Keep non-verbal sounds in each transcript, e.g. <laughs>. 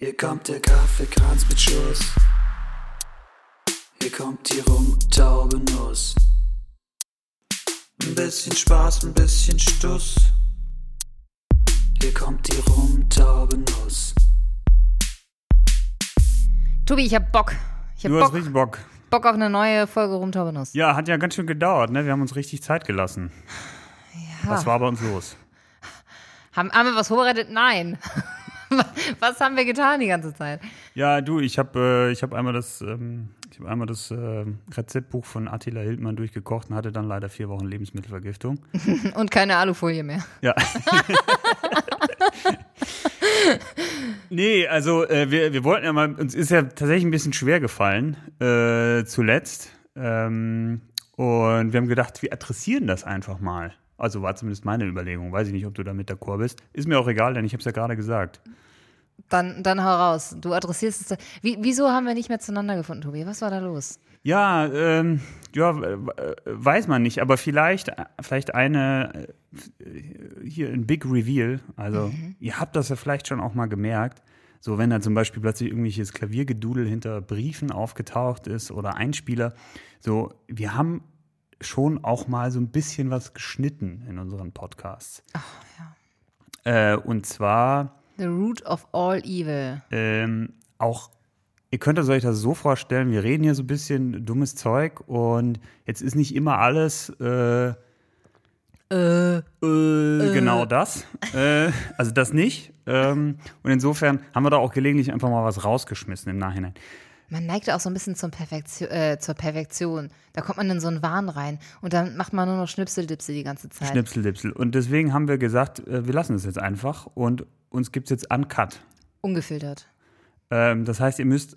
Hier kommt der Kaffeekranz mit Schuss. Hier kommt die Rumtaubenuss. Ein bisschen Spaß, ein bisschen Stuss. Hier kommt die Rumtaubenuss. Tobi, ich hab Bock. Ich hab Du hast Bock, richtig Bock. Bock auf eine neue Folge Rumtaubenuss. Ja, hat ja ganz schön gedauert, ne? Wir haben uns richtig Zeit gelassen. Ja. Was war bei uns los? Haben, haben wir was vorbereitet? Nein. <laughs> was haben wir getan die ganze Zeit? Ja, du, ich habe äh, ich hab einmal das, ähm, ich hab einmal das äh, Rezeptbuch von Attila Hildmann durchgekocht und hatte dann leider vier Wochen Lebensmittelvergiftung. <laughs> Und keine Alufolie mehr. Ja. <laughs> nee, also äh, wir, wir wollten ja mal, uns ist ja tatsächlich ein bisschen schwer gefallen äh, zuletzt. Ähm, und wir haben gedacht, wir adressieren das einfach mal. Also war zumindest meine Überlegung. Weiß ich nicht, ob du damit d'accord bist. Ist mir auch egal, denn ich habe es ja gerade gesagt. Dann, dann hau raus. Du adressierst es. Wie, wieso haben wir nicht mehr zueinander gefunden, Tobi? Was war da los? Ja, ähm, ja, äh, weiß man nicht, aber vielleicht, vielleicht eine, äh, hier ein Big Reveal. Also, ihr habt das ja vielleicht schon auch mal gemerkt. So, wenn da zum Beispiel plötzlich irgendwelches Klaviergedudel hinter Briefen aufgetaucht ist oder Einspieler. So, wir haben schon auch mal so ein bisschen was geschnitten in unseren Podcasts. Ach, ja. Äh, und zwar The root of all evil. ähm, auch, ihr könnt euch das so vorstellen, wir reden hier so ein bisschen dummes Zeug und jetzt ist nicht immer alles äh, äh, genau das. Äh, also das nicht. Ähm, und insofern haben wir da auch gelegentlich einfach mal was rausgeschmissen im Nachhinein. Man neigt auch so ein bisschen Perfektion, äh, zur Perfektion. Da kommt man in so einen Wahn rein und dann macht man nur noch Schnipseldipsel die ganze Zeit. Schnipseldipsel. Und deswegen haben wir gesagt, äh, wir lassen es jetzt einfach und uns gibt es jetzt uncut. Ungefiltert. Ähm, das heißt, ihr müsst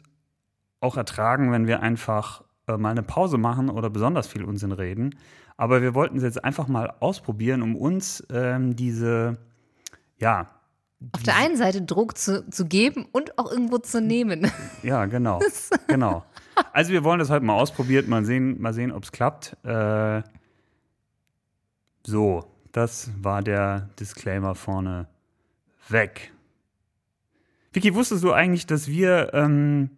auch ertragen, wenn wir einfach äh, mal eine Pause machen oder besonders viel Unsinn reden. Aber wir wollten es jetzt einfach mal ausprobieren, um uns ähm, diese, ja, Auf der einen Seite Druck zu, zu geben und auch irgendwo zu nehmen. <laughs> ja, genau, <laughs> genau. Also wir wollen das heute mal ausprobieren, mal sehen, mal sehen, ob es klappt. Äh, so, das war der Disclaimer vorne weg. Vicky, wusstest du eigentlich, dass wir ähm,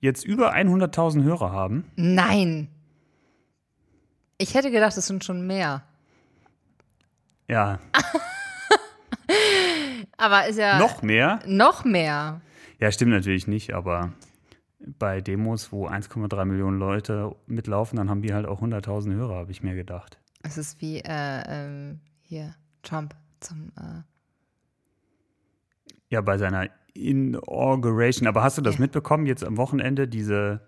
jetzt über 100.000 Hörer haben? Nein. Ich hätte gedacht, es sind schon mehr. Ja, <laughs> Aber ist ja noch mehr. noch mehr. Ja, stimmt natürlich nicht, aber bei Demos, wo 1,3 Millionen Leute mitlaufen, dann haben die halt auch 100.000 Hörer, habe ich mir gedacht. Es ist wie äh, ähm, hier Trump zum äh, Ja, bei seiner Inauguration. Aber hast du das Ja. mitbekommen, jetzt am Wochenende, diese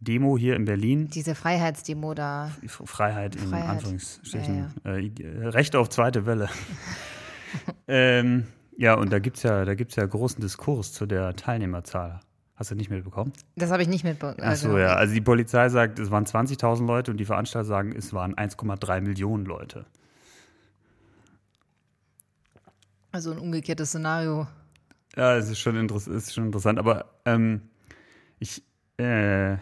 Demo hier in Berlin? diese Freiheitsdemo da. Freiheit in Freiheit. Anführungsstrichen. Äh, äh, Recht auf zweite Welle. <laughs> ähm, ja, und da gibt es ja, da gibt's ja großen Diskurs zu der Teilnehmerzahl. Hast du nicht mitbekommen? Das habe ich nicht mitbekommen. Ach so, ja. Also die Polizei sagt, es waren 20.000 Leute und die Veranstalter sagen, es waren 1,3 Millionen Leute. Also ein umgekehrtes Szenario. Ja, es ist schon, ist schon interessant. Aber ähm, ich äh,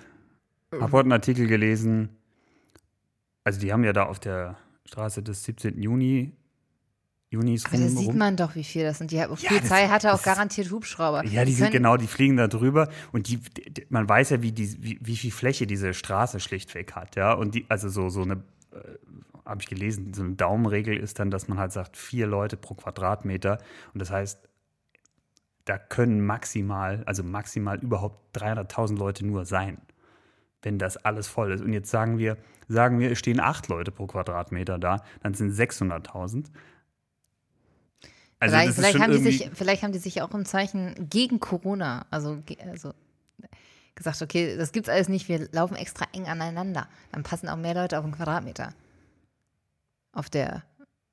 habe heute einen Artikel gelesen. Also die haben ja da auf der Straße des 17. Juni Junis Aber da rum, sieht rum. man doch, wie viel das sind. Die Ja, Polizei das- hatte auch garantiert Hubschrauber. Ja, die sind können- genau, die fliegen da drüber und die, die man weiß ja, wie, die, wie, wie viel Fläche diese Straße schlichtweg hat, ja. Und die, also so, so eine, äh, habe ich gelesen, so eine Daumenregel ist dann, dass man halt sagt, vier Leute pro Quadratmeter. Und das heißt, da können maximal, also maximal überhaupt 300.000 Leute nur sein, wenn das alles voll ist. Und jetzt sagen wir, sagen wir, es stehen acht Leute pro Quadratmeter da, dann sind 600.000. Also vielleicht, vielleicht, haben die sich, vielleicht haben die sich auch im Zeichen gegen Corona, also, also gesagt, okay, das gibt's alles nicht, wir laufen extra eng aneinander. Dann passen auch mehr Leute auf einen Quadratmeter. Auf der,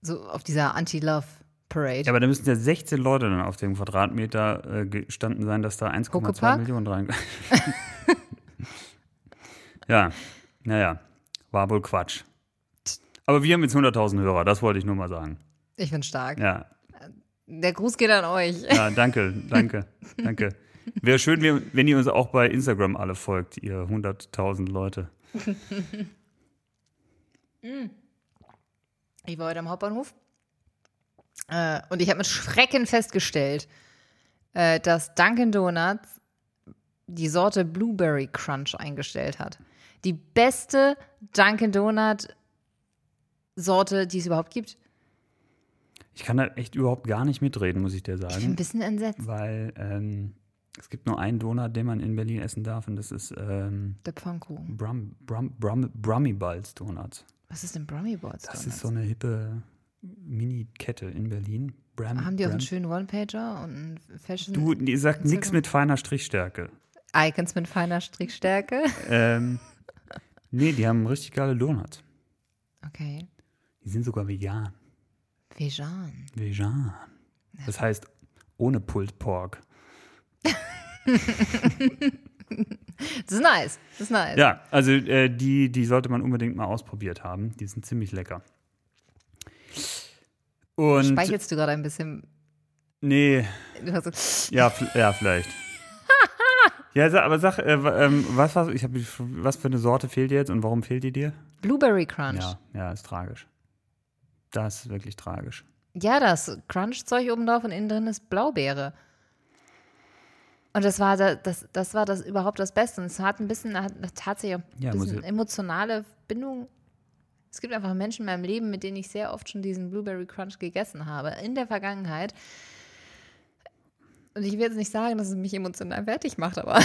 so auf dieser Anti-Love-Parade. Ja, aber da müssten ja 16 Leute dann auf dem Quadratmeter äh, gestanden sein, dass da 1,2 Huckepack? Millionen rein. <laughs> ja, naja, war wohl Quatsch. Aber wir haben jetzt 100.000 Hörer, das wollte ich nur mal sagen. ich bin stark. Ja, Der Gruß geht an euch. ja danke, danke, danke. Wäre schön, wenn- ihr uns auch bei Instagram alle folgt, ihr 100.000 Leute. <laughs> Ich war heute am Hauptbahnhof äh, und ich habe mit Schrecken festgestellt, äh, dass Dunkin' Donuts die Sorte Blueberry Crunch eingestellt hat. Die beste Dunkin' Donut Sorte, die es überhaupt gibt. Ich kann da echt überhaupt gar nicht mitreden, muss ich dir Ich bin ein sagen. bisschen entsetzt. Weil ähm, es gibt nur einen Donut, den man in Berlin essen darf und das ist ähm, Der Pfannkuchen. Brum, Brum, Brum, Brummy Balls Donuts. Was ist denn Brummy Balls Das Donuts? ist so eine hippe Mini-Kette in Berlin. Bram, Haben die auch Bram. einen schönen One-Pager und einen Fashion Du, die sagt nichts mit feiner Strichstärke. Icons mit feiner Strickstärke? <laughs> Ähm, nee, die haben richtig geile Donuts. Okay. Die sind sogar vegan. Vegan. Vegan. Das heißt, ohne Pulled Pork. <laughs> Das ist nice. Das ist nice. Ja, also äh, die, die sollte man unbedingt mal ausprobiert haben. Die sind ziemlich lecker. Und Speichelst du gerade ein bisschen? nee, ja, ja vielleicht. <laughs> ja, aber sag, äh, ähm, was, was, ich hab, was für eine Sorte fehlt dir jetzt und warum fehlt die dir? Blueberry Crunch. Ja, ja, ist tragisch. Das ist wirklich tragisch. Ja, das Crunch-Zeug oben drauf und innen drin ist Blaubeere. Und das war da- das, das war das überhaupt das Beste. Und es hat ein bisschen, hat tatsächlich ein Ja, bisschen ich- emotionale Bindung. Es gibt einfach Menschen in meinem Leben, mit denen ich sehr oft schon diesen Blueberry Crunch gegessen habe. In der Vergangenheit. Und ich will jetzt nicht sagen, dass es mich emotional fertig macht, aber,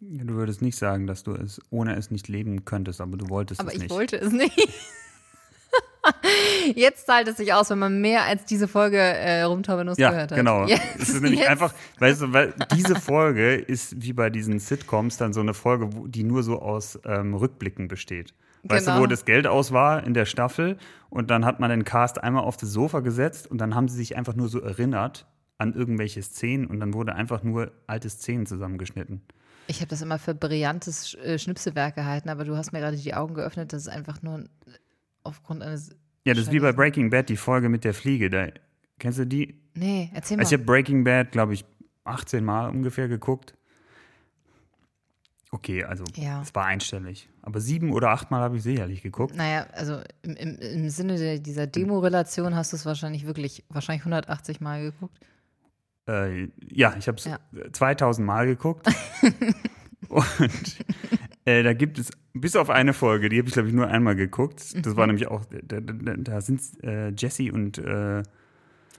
Ja, Du würdest nicht sagen, dass du es ohne es nicht leben könntest, aber du wolltest aber es ich nicht. wollte es nicht. <laughs> Jetzt zahlt es sich aus, wenn man mehr als diese Folge äh, Rumtaubenus Ja, gehört hat. genau. <laughs> Jetzt, es ist nämlich jetzt. einfach, weißt du, weil diese Folge ist wie bei diesen Sitcoms dann so eine Folge, wo, die nur so aus ähm, Rückblicken besteht. Weißt Genau. du, wo das Geld aus war in der Staffel und dann hat man den Cast einmal auf das Sofa gesetzt und dann haben sie sich einfach nur so erinnert an irgendwelche Szenen und dann wurde einfach nur alte Szenen zusammengeschnitten. Ich habe das immer für brillantes äh, Schnipselwerk gehalten, aber du hast mir gerade die Augen geöffnet. Das ist einfach nur aufgrund eines. Ja, das ist wie bei Breaking Bad, die Folge mit der Fliege. Da, kennst du die? Nee, erzähl mal. Also ich habe Breaking Bad, glaube ich, 18 Mal ungefähr geguckt. Okay, also Ja. es war einstellig. Aber sieben oder acht Mal habe ich sicherlich geguckt. naja, also im, im, im Sinne der, dieser Demo-Relation hast du es wahrscheinlich wirklich, wahrscheinlich 180 Mal geguckt. Äh, ja, ich habe es Ja. 2000 Mal geguckt. <laughs> Und äh, da gibt es, bis auf eine Folge, die habe ich, glaube ich, nur einmal geguckt. Das Mhm. war nämlich auch, da, da, da sind äh, Jesse und äh,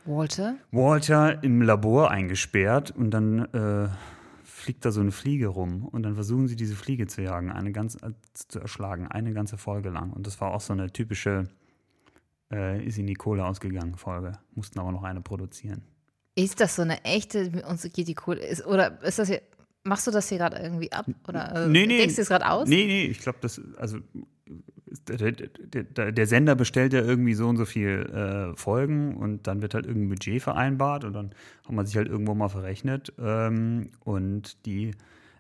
Walter? Walter im Labor eingesperrt und dann äh, fliegt da so eine Fliege rum und dann versuchen sie diese Fliege zu jagen, eine ganz äh, zu erschlagen, eine ganze Folge lang. Und das war auch so eine typische äh, ist in die Kohle ausgegangen Folge. Mussten aber noch eine produzieren. Ist das so eine echte, uns geht die Kohle, ist, oder ist das hier, machst du das hier gerade irgendwie ab? Oder äh, denkst du es gerade aus? Nee, nee, ich glaube, das, also der, der, der, der Sender bestellt ja irgendwie so und so viel äh, Folgen und dann wird halt irgendein Budget vereinbart und dann hat man sich halt irgendwo mal verrechnet ähm, und die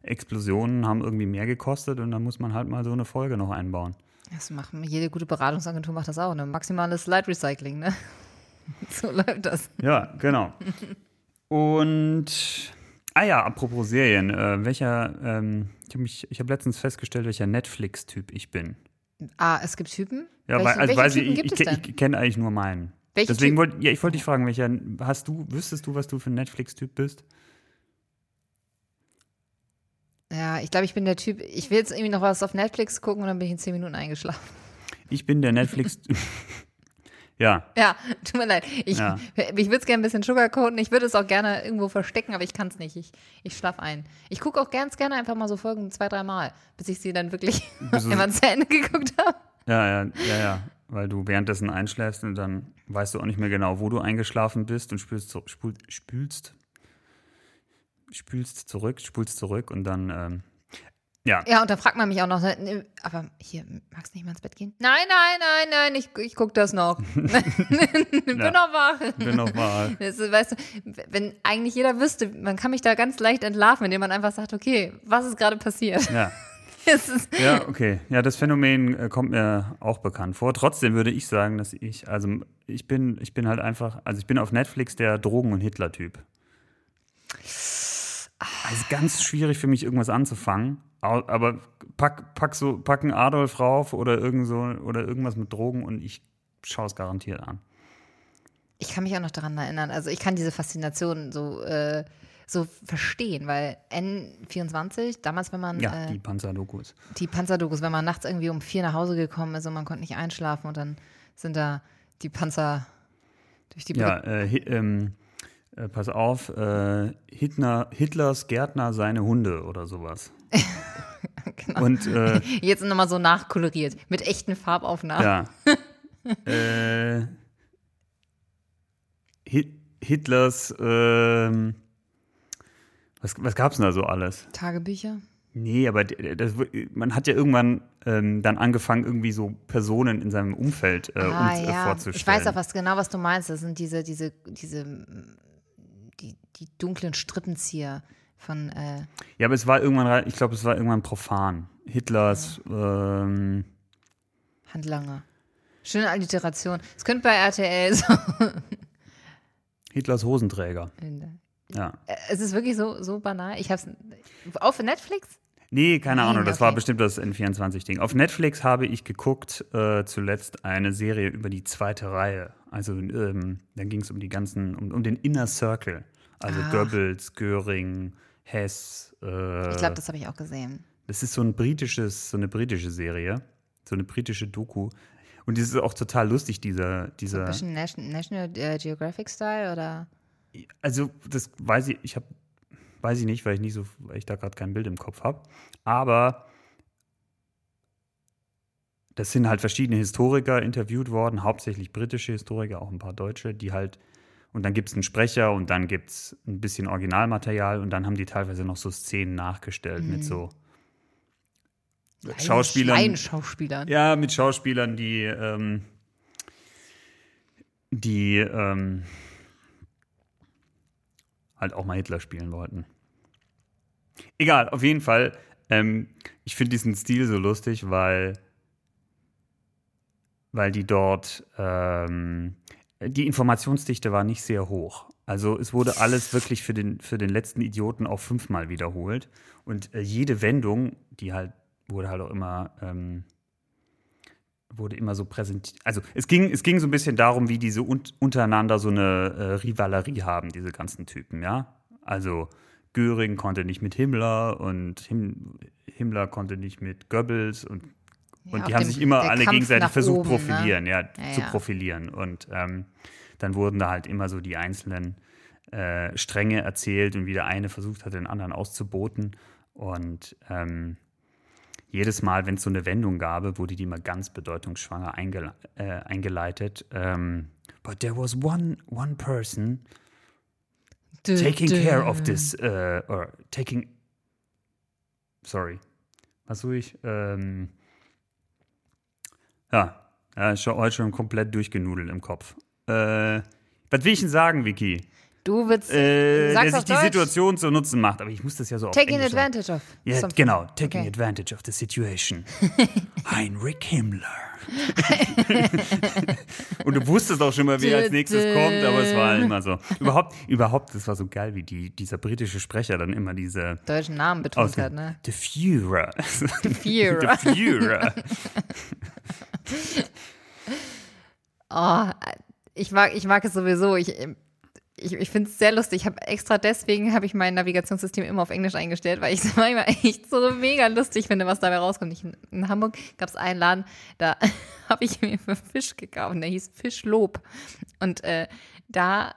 Explosionen haben irgendwie mehr gekostet und dann muss man halt mal so eine Folge noch einbauen. Das machen jede gute Beratungsagentur macht das auch, ne? Maximales Slide Recycling, ne? <laughs> So läuft das. Ja, genau. <laughs> Und ah ja, apropos Serien, äh, welcher, ähm, ich habe habe letztens festgestellt, welcher Netflix-Typ ich bin. Ah, es gibt Typen? Ja, welche weil, also weiß ich, Typen ich, gibt ich, ich kenne eigentlich nur meinen. Welche Deswegen wollte ja, ich wollte dich fragen, welcher hast du, wüsstest du, was du für ein Netflix-Typ bist? Ja, ich glaube, ich bin der Typ, ich will jetzt irgendwie noch was auf Netflix gucken und dann bin ich in zehn Minuten eingeschlafen. Ich bin der Netflix. <laughs> ja, Ja, <laughs> tut mir leid. Ich, Ja. ich würde es gerne ein bisschen sugarcoaten. Ich würde es auch gerne irgendwo verstecken, aber ich kann es nicht. Ich, ich schlafe ein. Ich gucke auch ganz gerne einfach mal so Folgen zwei, drei Mal, bis ich sie dann wirklich <laughs> <laughs> immer zu Ende geguckt habe. ja, ja, ja, ja. Weil du währenddessen einschläfst und dann weißt du auch nicht mehr genau, wo du eingeschlafen bist und spülst, spul, spülst, spülst zurück, spulst zurück und dann, ähm, ja. Ja, und dann fragt man mich auch noch, ne, aber hier, magst du nicht mal ins Bett gehen? Nein, nein, nein, nein, ich, ich gucke das noch. <laughs> bin Ja. noch wach. Bin nochmal. <laughs> Das ist, weißt du, wenn eigentlich jeder wüsste, man kann mich da ganz leicht entlarven, indem man einfach sagt, okay, was ist gerade passiert? Ja. <laughs> Ja, okay. Ja, das Phänomen äh, kommt mir auch bekannt vor. Trotzdem würde ich sagen, dass ich, also ich bin, ich bin halt einfach, also ich bin auf Netflix der Drogen- und Hitler-Typ. Also ganz schwierig für mich, irgendwas anzufangen. Aber pack, pack so, packen Adolf rauf oder irgend so oder irgendwas mit Drogen und ich schaue es garantiert an. ich kann mich auch noch daran erinnern. Also ich kann diese Faszination so, äh, so verstehen, weil N24, damals, wenn man Ja, äh, die Panzerdokus. die Panzerdokus, wenn man nachts irgendwie um vier nach Hause gekommen ist und man konnte nicht einschlafen und dann sind da die Panzer durch die Ja, Brücke. äh, ähm, äh, pass auf, äh, Hitler, Hitlers Gärtner seine Hunde oder sowas. <laughs> genau. Und äh, <laughs> Jetzt nochmal so nachkoloriert mit echten Farbaufnahmen. ja. <laughs> äh, Hi- Hitlers, ähm, was, was gab's denn da so alles? Tagebücher. Nee, aber das, man hat ja irgendwann ähm, dann angefangen, irgendwie so Personen in seinem Umfeld äh, ah, uns, äh, ja. vorzustellen. Ich weiß auch was genau, was du meinst. Das sind diese, diese, diese, die, die dunklen Strippenzieher von, äh, Ja, aber es war irgendwann, ich glaube, es war irgendwann profan. Hitlers, ähm, Handlanger. Schöne Alliteration. Es könnte bei RTL so. <laughs> Hitlers Hosenträger. Ja. Es ist wirklich so, so banal. Ich hab's. Auch für Netflix? Nee, keine Nein, Ahnung, das war okay. bestimmt das N24-Ding. Auf Netflix habe ich geguckt, äh, zuletzt eine Serie über die zweite Reihe. Also, ähm, dann ging es um die ganzen, um, um den Inner Circle. Also Ach. Goebbels, Göring, Hess. Äh, Ich glaube, das habe ich auch gesehen. Das ist so ein britisches, so eine britische Serie, so eine britische Doku. Und die ist auch total lustig, dieser, Ein dieser. bisschen Nation, National äh, Geographic-Style oder? Also, das weiß ich, ich habe, weiß ich nicht, weil ich nicht so, weil ich da gerade kein Bild im Kopf habe. Aber das sind halt verschiedene Historiker interviewt worden, hauptsächlich britische Historiker, auch ein paar Deutsche, die halt, und dann gibt es einen Sprecher und dann gibt es ein bisschen Originalmaterial und dann haben die teilweise noch so Szenen nachgestellt mit so Schauspielern. Laienschauspielern. Ja, mit Schauspielern, die, ähm, die ähm, halt auch mal Hitler spielen wollten. Egal, auf jeden Fall. Ähm, ich finde diesen Stil so lustig, weil, weil die dort ähm, die Informationsdichte war nicht sehr hoch. Also es wurde alles wirklich für den, für den letzten Idioten auch fünfmal wiederholt. Und äh, jede Wendung, die halt, wurde halt auch immer, ähm, wurde immer so präsentiert. Also es ging, es ging so ein bisschen darum, wie diese un untereinander so eine äh, Rivalerie haben, diese ganzen Typen, ja. Also Göring konnte nicht mit Himmler und Him Himmler konnte nicht mit Goebbels und und auf die haben dem- sich immer alle Kampf gegenseitig versucht, oben, ne? profilieren, ja, Ja, zu ja. profilieren. Und ähm, dann wurden da halt immer so die einzelnen äh, Stränge erzählt und wie der eine versucht hat, den anderen auszuboten. Und ähm, jedes Mal, wenn es so eine Wendung gab, wurde die immer ganz bedeutungsschwanger eingele äh, eingeleitet. Ähm, But there was one, one person Dö, taking dö. care of this, uh, or taking, sorry, was suche ich? Ähm, ja, ja, ist schon, heute schon komplett durchgenudelt im Kopf. Äh, was will ich denn sagen, Vicky? Du willst. Äh, der auf sich die Deutsch. Situation zu Nutzen macht, aber ich muss das ja so auf Taking Englisch sagen. advantage of. Ja, something. genau, taking Okay. advantage of the situation. <laughs> Heinrich Himmler. <laughs> Und du wusstest auch schon mal, wer als nächstes kommt, aber es war immer so. Überhaupt, überhaupt, das war so geil, wie die, dieser britische Sprecher dann immer diese Deutschen Namen betont hat, ne? The Führer. Führer. The Führer. <laughs> Oh, ich mag, ich mag es sowieso. Ich, ich, ich finde es sehr lustig. Ich habe extra deswegen habe ich mein Navigationssystem immer auf Englisch eingestellt, weil ich <laughs> es manchmal echt so mega lustig finde, was dabei rauskommt. Ich, in Hamburg gab es einen Laden, da <laughs> habe ich mir einen Fisch gekauft, der hieß Fischlob. Und äh, da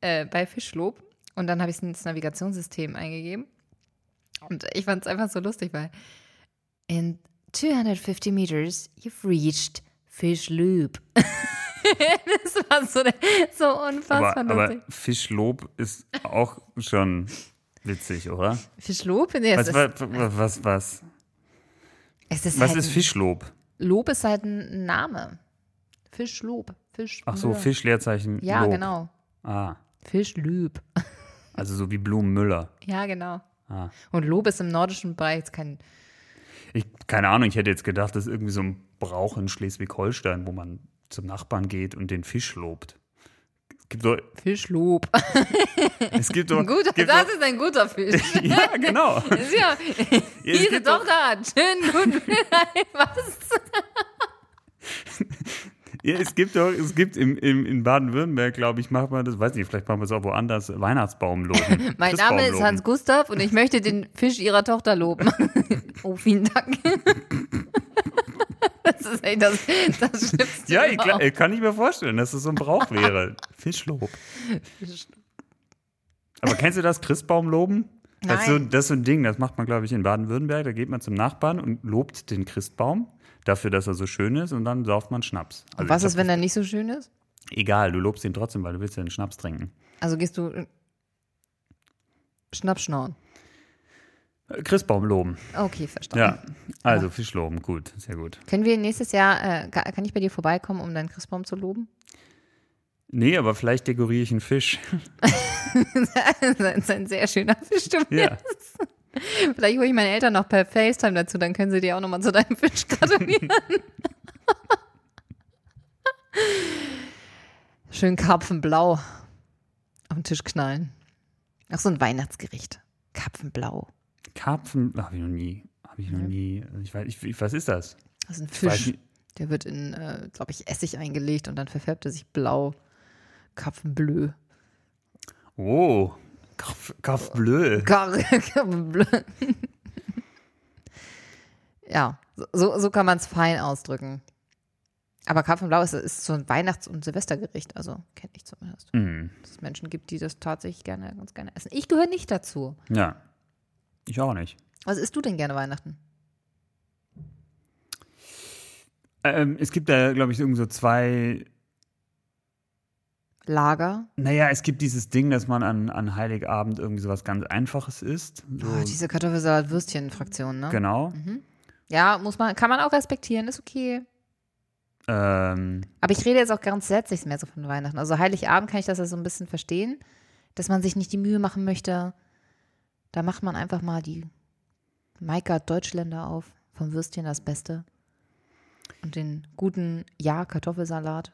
äh, bei Fischlob und dann habe ich es ins Navigationssystem eingegeben. Und ich fand es einfach so lustig, weil in 250 meters you've reached Fish Loop. <laughs> <laughs> das war so, so unfassbar Aber, aber. Fischlob ist auch schon witzig, oder? Fischlob? Nee, Was, was, was, was, ist was halt ist Fischlob? Lob ist halt ein Name. Fischlob. Fisch. Ach so, Fisch, Leerzeichen, Ja, Lob. genau. Ah, Fischlob. <laughs> also so wie Blumenmüller. Ja, genau. Ah. Und Lob ist im nordischen Bereich jetzt kein. Ich, keine Ahnung, ich hätte jetzt gedacht, das ist irgendwie so ein Brauch in Schleswig-Holstein, wo man zum Nachbarn geht und den Fisch lobt. Fischlob. <laughs> es gibt doch, guter, gibt das doch ist ein guter Fisch. <laughs> ja, genau. <laughs> Ja, es diese Tochter hat schönen guten Was? Ja, es gibt doch, es gibt im, im, in Baden-Württemberg, glaube ich, macht man das, weiß nicht, vielleicht machen wir es auch woanders, Weihnachtsbaum loben. Mein Name ist Hans Gustav und ich möchte den Fisch Ihrer Tochter loben. oh, vielen Dank. Das ist echt das, das Schlimmste. Ja, ich, klar, kann ich mir vorstellen, dass das so ein Brauch wäre. Fischlob. Aber kennst du das, Christbaum loben? Das ist, so, das ist so ein Ding, das macht man, glaube ich, in Baden-Württemberg. Da geht man zum Nachbarn und lobt den Christbaum dafür, dass er so schön ist und dann sauft man Schnaps. Also Und was ist, wenn er nicht so schön ist? Egal, du lobst ihn trotzdem, weil du willst ja den Schnaps trinken. Also gehst du äh, Schnaps schnorren. Christbaum loben. Okay, verstanden. Ja, also Fisch loben, gut, sehr gut. Können wir nächstes Jahr, äh, ka- kann ich bei dir vorbeikommen, um deinen Christbaum zu loben? Nee, aber vielleicht dekoriere ich einen Fisch. <laughs> das ist ein sehr schöner Fisch, du Ja. Vielleicht hole ich meine Eltern noch per FaceTime dazu, dann können sie dir auch nochmal zu deinem Fisch gratulieren. <laughs> Schön Karpfenblau auf den Tisch knallen. Ach, so ein Weihnachtsgericht. Karpfenblau. Karpfen, habe ich noch nie. Habe ich noch nie. Ich weiß, ich, was ist das? Das ist ein Fisch. Der wird in, äh, glaube ich, Essig eingelegt und dann verfärbt er sich blau. Karpfenbleu. Oh, Karpf, Karpfbleu. <laughs> Ja, so, so kann man es fein ausdrücken. Aber Karpfenblau ist, ist so ein Weihnachts- und Silvestergericht, also kenne ich zumindest. Mhm. Dass es Menschen gibt, die das tatsächlich gerne, ganz gerne essen. Ich gehöre nicht dazu. Ja, ich auch nicht. Was isst du denn gerne Weihnachten? Ähm, es gibt da, glaube ich, irgend so zwei. Lager? Naja, es gibt dieses Ding, dass man an, an Heiligabend irgendwie sowas ganz Einfaches isst. So, Oh, diese Kartoffelsalat-Würstchen-Fraktion, ne? genau. Ja, muss man, kann man auch respektieren, ist okay. Ähm, Aber ich rede jetzt auch ganz grundsätzlich mehr so von Weihnachten. Also Heiligabend kann ich das ja so ein bisschen verstehen, dass man sich nicht die Mühe machen möchte. Da macht man einfach mal die Maika Deutschländer auf, vom Würstchen das Beste. Und den guten Ja-Kartoffelsalat.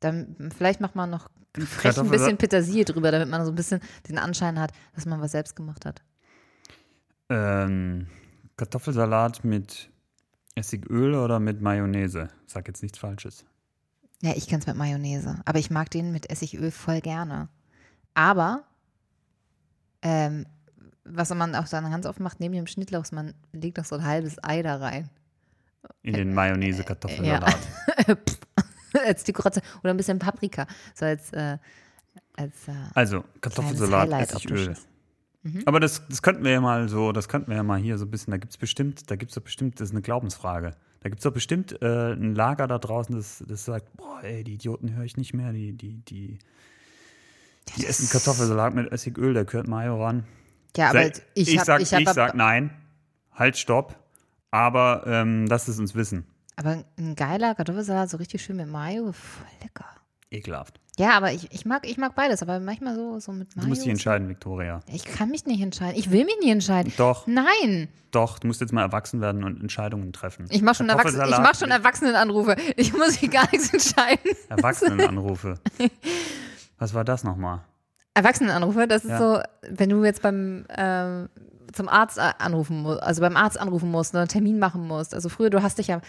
Dann vielleicht macht man noch frech ein bisschen Petersilie drüber, damit man so ein bisschen den Anschein hat, dass man was selbst gemacht hat. ähm, Kartoffelsalat mit Essigöl oder mit Mayonnaise? Sag jetzt nichts Falsches. Ja, ich kenn's mit Mayonnaise. Aber ich mag den mit Essigöl voll gerne. Aber, ähm, was man auch dann ganz oft macht, neben dem Schnittlauch, man legt noch so ein halbes Ei da rein. In den Mayonnaise-Kartoffelsalat. <laughs> als Dekoration. Oder ein bisschen Paprika. So als, äh, als äh, Also, Kartoffelsalat, Essigöl. Dishes. Aber das, das könnten wir ja mal so, das könnten wir ja mal hier so ein bisschen, da gibt es bestimmt, da gibt es doch bestimmt, das ist eine Glaubensfrage. Da gibt es doch bestimmt äh, ein Lager da draußen, das, das sagt, boah, ey, die Idioten höre ich nicht mehr, die, die, die, die essen Kartoffelsalat mit Essigöl, da gehört Mayo ran. ja, aber Sag- ich, hab, sag, ich, hab, ich sag nein, halt, stopp, aber ähm, lasst es uns wissen. aber ein geiler Kartoffelsalat, so richtig schön mit Mayo, voll lecker. Ekelhaft. Ja, aber ich, ich, mag, ich mag beides, aber manchmal so, so mit Mayo. Du musst dich entscheiden, Viktoria. Ich kann mich nicht entscheiden. Ich will mich nicht entscheiden. Doch, Nein. doch, du musst jetzt mal erwachsen werden und Entscheidungen treffen. Ich mache schon, Erwachsen ich mach schon Erwachsenenanrufe. Ich muss mich gar nichts entscheiden. Erwachsenenanrufe. <laughs> Was war das nochmal? Erwachsenenanrufe, das ist Ja. so, wenn du jetzt beim ähm, zum Arzt a- anrufen musst, also beim Arzt anrufen musst, ne, einen Termin machen musst. Also früher, du hast dich ja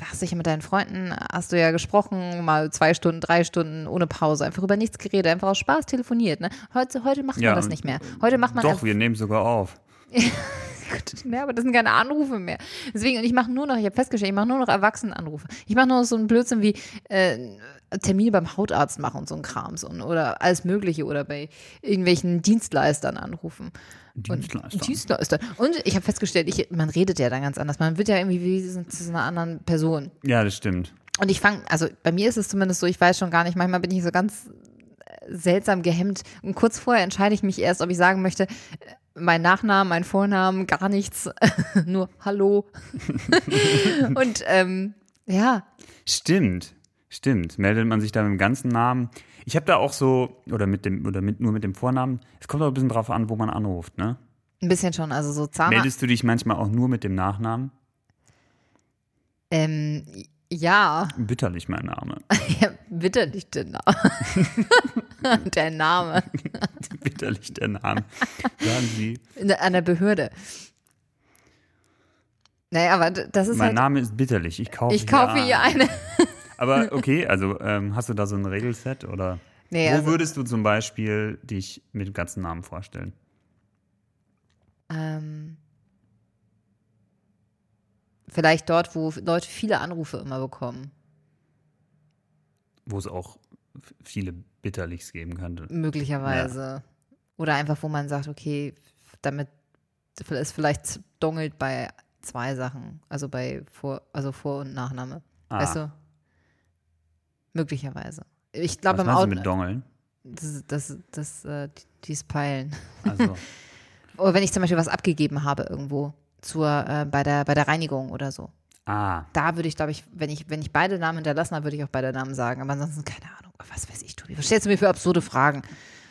hast dich ja mit deinen Freunden, hast du ja gesprochen, mal zwei Stunden, drei Stunden ohne Pause, einfach über nichts geredet, einfach aus Spaß telefoniert. Ne? Heute, heute macht Ja, man das nicht mehr. Heute macht man Doch, wir nehmen sogar auf. <laughs> Ja, aber das sind keine Anrufe mehr. Deswegen, und ich mache nur noch, ich habe festgestellt, ich mache nur noch Erwachsenenanrufe. Ich mache nur noch so einen Blödsinn wie äh, Termine beim Hautarzt machen und so ein Krams und, oder alles Mögliche oder bei irgendwelchen Dienstleistern anrufen. Dienstleister. Und, Dienstleister. Und ich habe festgestellt, ich, man redet ja dann ganz anders. Man wird ja irgendwie wie so- zu so einer anderen Person. Ja, das stimmt. Und ich fange, also bei mir ist es zumindest so, ich weiß schon gar nicht, manchmal bin ich so ganz äh, seltsam gehemmt. Und kurz vorher entscheide ich mich erst, ob ich sagen möchte, äh, mein Nachnamen, mein Vornamen, gar nichts, <laughs> nur Hallo. <laughs> und ähm, ja, Stimmt. Stimmt. Meldet man sich da mit dem ganzen Namen. Ich habe da auch so, oder mit dem, oder mit, nur mit dem Vornamen. Es kommt auch ein bisschen drauf an, wo man anruft, ne? ein bisschen schon, also so Zahnarzt. Meldest du dich manchmal auch nur mit dem Nachnamen? Ähm, ja, Bitterlich mein Name. <laughs> ja, bitterlich der Name. <laughs> der Name <laughs> Bitterlich der Name. Sagen Sie. An der Behörde. Naja, aber das ist Mein halt. Name ist bitterlich. Ich kaufe ich kaufe hier hier ein. eine. Aber <laughs> okay, also ähm, hast du da so ein Regelset oder Nee, wo also, würdest du zum Beispiel dich mit dem ganzen Namen vorstellen? ähm, vielleicht dort, wo Leute viele Anrufe immer bekommen. Wo es auch viele Bitterlichs geben könnte. Möglicherweise. Oder einfach, wo man sagt, okay, damit es vielleicht dongelt bei zwei Sachen. Also bei Vor-, also Vor- und Nachname. Ah, Weißt du? Möglicherweise. Ich glaube, im Auto. mit Dongeln? Das, das, das, äh, dies Peilen. Also, <laughs> Oder wenn ich zum Beispiel was abgegeben habe irgendwo zur, äh, bei, der, bei der Reinigung oder so. ah, Da würde ich, glaube ich, wenn ich, wenn ich beide Namen hinterlassen habe, würde ich auch beide Namen sagen. Aber ansonsten keine Ahnung. Was weiß ich, Tobi. Was stellst du mir für absurde Fragen?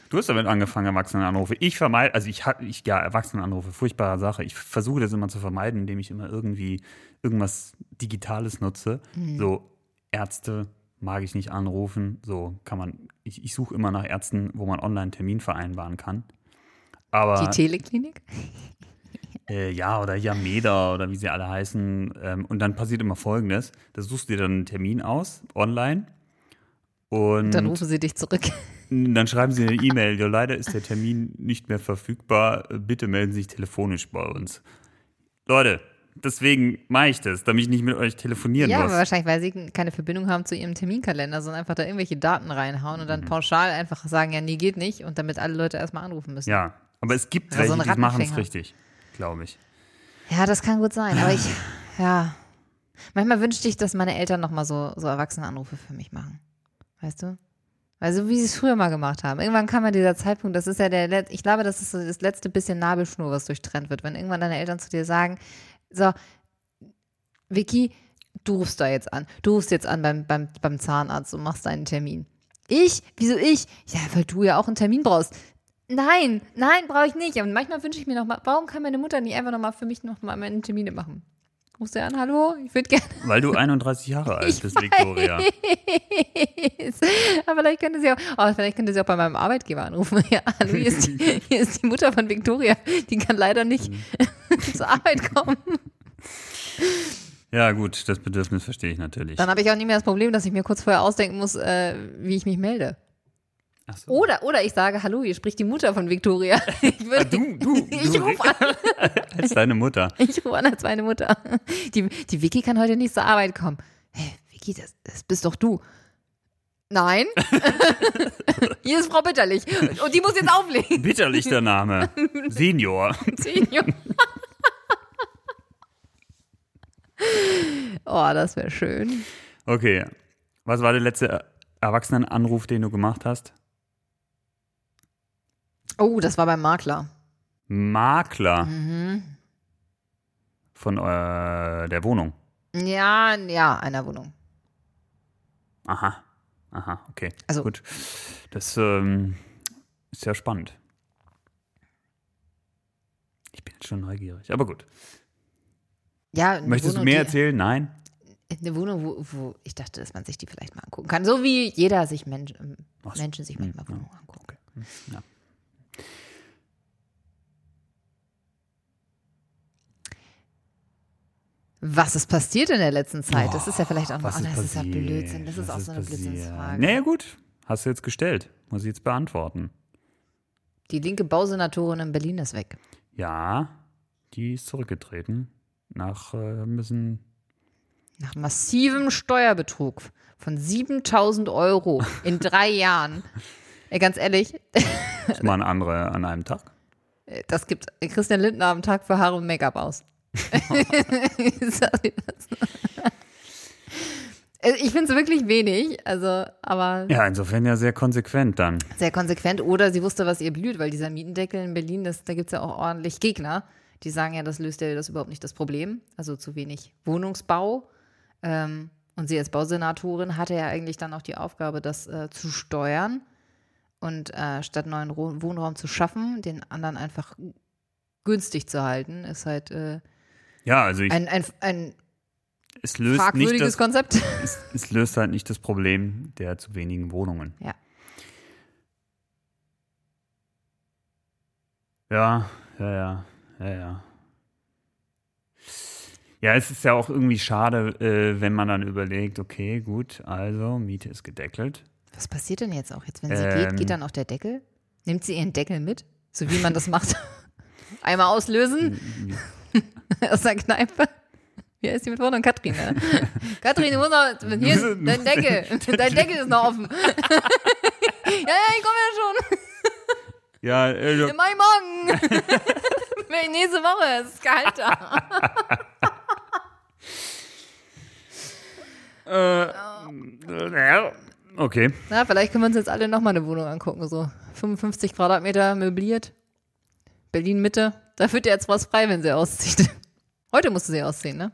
du hast damit angefangen, Erwachsenenanrufe. Ich vermeide, also ich habe, ich, ja, Erwachsenenanrufe, furchtbare Sache. Ich versuche das immer zu vermeiden, indem ich immer irgendwie irgendwas Digitales nutze. Mhm. So Ärzte mag ich nicht anrufen. So kann man, ich, ich suche immer nach Ärzten, wo man online einen Termin vereinbaren kann. Aber Die Teleklinik? <laughs> Äh, ja, oder Yameda oder wie sie alle heißen. Ähm, und dann passiert immer Folgendes. Da suchst du dir dann einen Termin aus, online. Und Dann rufen sie dich zurück. <laughs> dann schreiben sie eine E-Mail. Ja, leider ist der Termin nicht mehr verfügbar. Bitte melden Sie sich telefonisch bei uns. Leute, deswegen mache ich das, damit ich nicht mit euch telefonieren Ja, aber muss. wahrscheinlich, weil sie keine Verbindung haben zu ihrem Terminkalender, sondern einfach da irgendwelche Daten reinhauen und Mhm. dann pauschal einfach sagen, ja, nee, geht nicht und damit alle Leute erstmal anrufen müssen. Ja, aber es gibt Ja, so welche, ein die machen es richtig, glaube ich. Ja, das kann gut sein, aber ich, <sighs> ja. Manchmal wünschte ich, dass meine Eltern nochmal so, so Erwachsenenanrufe für mich machen. Weißt du? Also wie sie es früher mal gemacht haben. Irgendwann kam ja dieser Zeitpunkt, das ist ja der, Let ich glaube, das ist so das letzte bisschen Nabelschnur, was durchtrennt wird. Wenn irgendwann deine Eltern zu dir sagen, so, Vicky, du rufst da jetzt an. Du rufst jetzt an beim, beim, beim Zahnarzt und machst deinen Termin. Ich? Wieso ich? Ja, weil du ja auch einen Termin brauchst. Nein, nein, brauche ich nicht. Und manchmal wünsche ich mir noch mal, warum kann meine Mutter nicht einfach noch mal für mich noch mal meine Termine machen? Rufst du an, hallo? Ich würde gerne. Weil du 31 Jahre <laughs> alt Ich bist, Victoria. Aber vielleicht könnte sie auch, oh, vielleicht könnte sie auch bei meinem Arbeitgeber anrufen. <laughs> Ja, hallo, hier ist die, hier ist die Mutter von Victoria. Die kann leider nicht <laughs> zur Arbeit kommen. Ja, gut, das Bedürfnis verstehe ich natürlich. Dann habe ich auch nicht mehr das Problem, dass ich mir kurz vorher ausdenken muss, äh, wie ich mich melde. So. Oder, oder ich sage, hallo, hier spricht die Mutter von Victoria. <laughs> Ich, würde, Ah, du, du, <laughs> ich du rufe an. als deine Mutter. Ich rufe an als meine Mutter. Die, die Vicky kann heute nicht zur Arbeit kommen. Hä, Vicky, das, das bist doch du. Nein. Hier ist Frau Bitterlich. Und die muss jetzt auflegen. Bitterlich der Name. Senior. Senior. Oh, das wäre schön. Okay. Was war der letzte Erwachsenenanruf, den du gemacht hast? Oh, das war beim Makler. Makler Mhm. von äh, der Wohnung. Ja, ja, einer Wohnung. Aha. Aha, okay. Also- Gut. Das ähm, ist ja spannend. Ich bin jetzt schon neugierig. Aber gut. Ja, Möchtest du Wohnung, mehr die- erzählen? Nein? Eine Wohnung, wo, wo ich dachte, dass man sich die vielleicht mal angucken kann. So wie jeder sich Mensch, ähm. Menschen sich manchmal Hm, ja. Wohnungen angucken. Ja. Was ist passiert in der letzten Zeit? Das ist ja vielleicht auch noch, oh, das ist ja passiert? Blödsinn. Das ist Was auch so eine passiert? Blödsinnsfrage. Naja, gut. Hast du jetzt gestellt. Muss ich jetzt beantworten. Die linke Bausenatorin in Berlin ist weg. Ja, die ist zurückgetreten. Nach äh, bisschen. Nach massivem Steuerbetrug von 7000 Euro in <laughs> drei Jahren. Ey, ganz ehrlich, Das mal ein andere an einem Tag. das gibt Christian Lindner am Tag für Haare und Make-up aus. <laughs> <laughs> Also, Ich finde es wirklich wenig, also, aber Ja, insofern ja sehr konsequent dann. sehr konsequent. Oder sie wusste, was ihr blüht, weil dieser Mietendeckel in Berlin, das, da gibt es ja auch ordentlich Gegner, die sagen ja, das löst ja das überhaupt nicht das Problem. Also zu wenig Wohnungsbau. Ähm, und sie als Bausenatorin hatte ja eigentlich dann auch die Aufgabe, das äh, zu steuern und äh, statt neuen Wohnraum zu schaffen, den anderen einfach günstig zu halten, ist halt äh, Ja, also ich, ein, ein, ein es, löst nicht fragwürdiges das, Konzept. <laughs> es, es löst halt nicht das Problem der zu wenigen Wohnungen. Ja. Ja, ja, ja, ja, ja. Ja, es ist ja auch irgendwie schade, äh, wenn man dann überlegt, okay, gut, also Miete ist gedeckelt. Was passiert denn jetzt auch? Jetzt, wenn sie Ähm. geht, geht dann auch der Deckel? Nimmt sie ihren Deckel mit? So wie man das macht. <laughs> Einmal auslösen <laughs> aus der Kneipe. Wie heißt die mit Vornamen? Katrin, ne? <laughs> Katrin, du musst noch, hier ist dein Deckel. Dein Deckel ist noch offen. ja, ja, ich komme ja schon. Ja, äh, Im Mai morgen. Nächste Woche. Es ist kalt da. <laughs> ja, okay. Na, vielleicht können wir uns jetzt alle nochmal eine Wohnung angucken. So 55 Quadratmeter möbliert. Berlin Mitte. Da wird ja jetzt was frei, wenn sie auszieht. <laughs> Heute musste sie ausziehen, ne?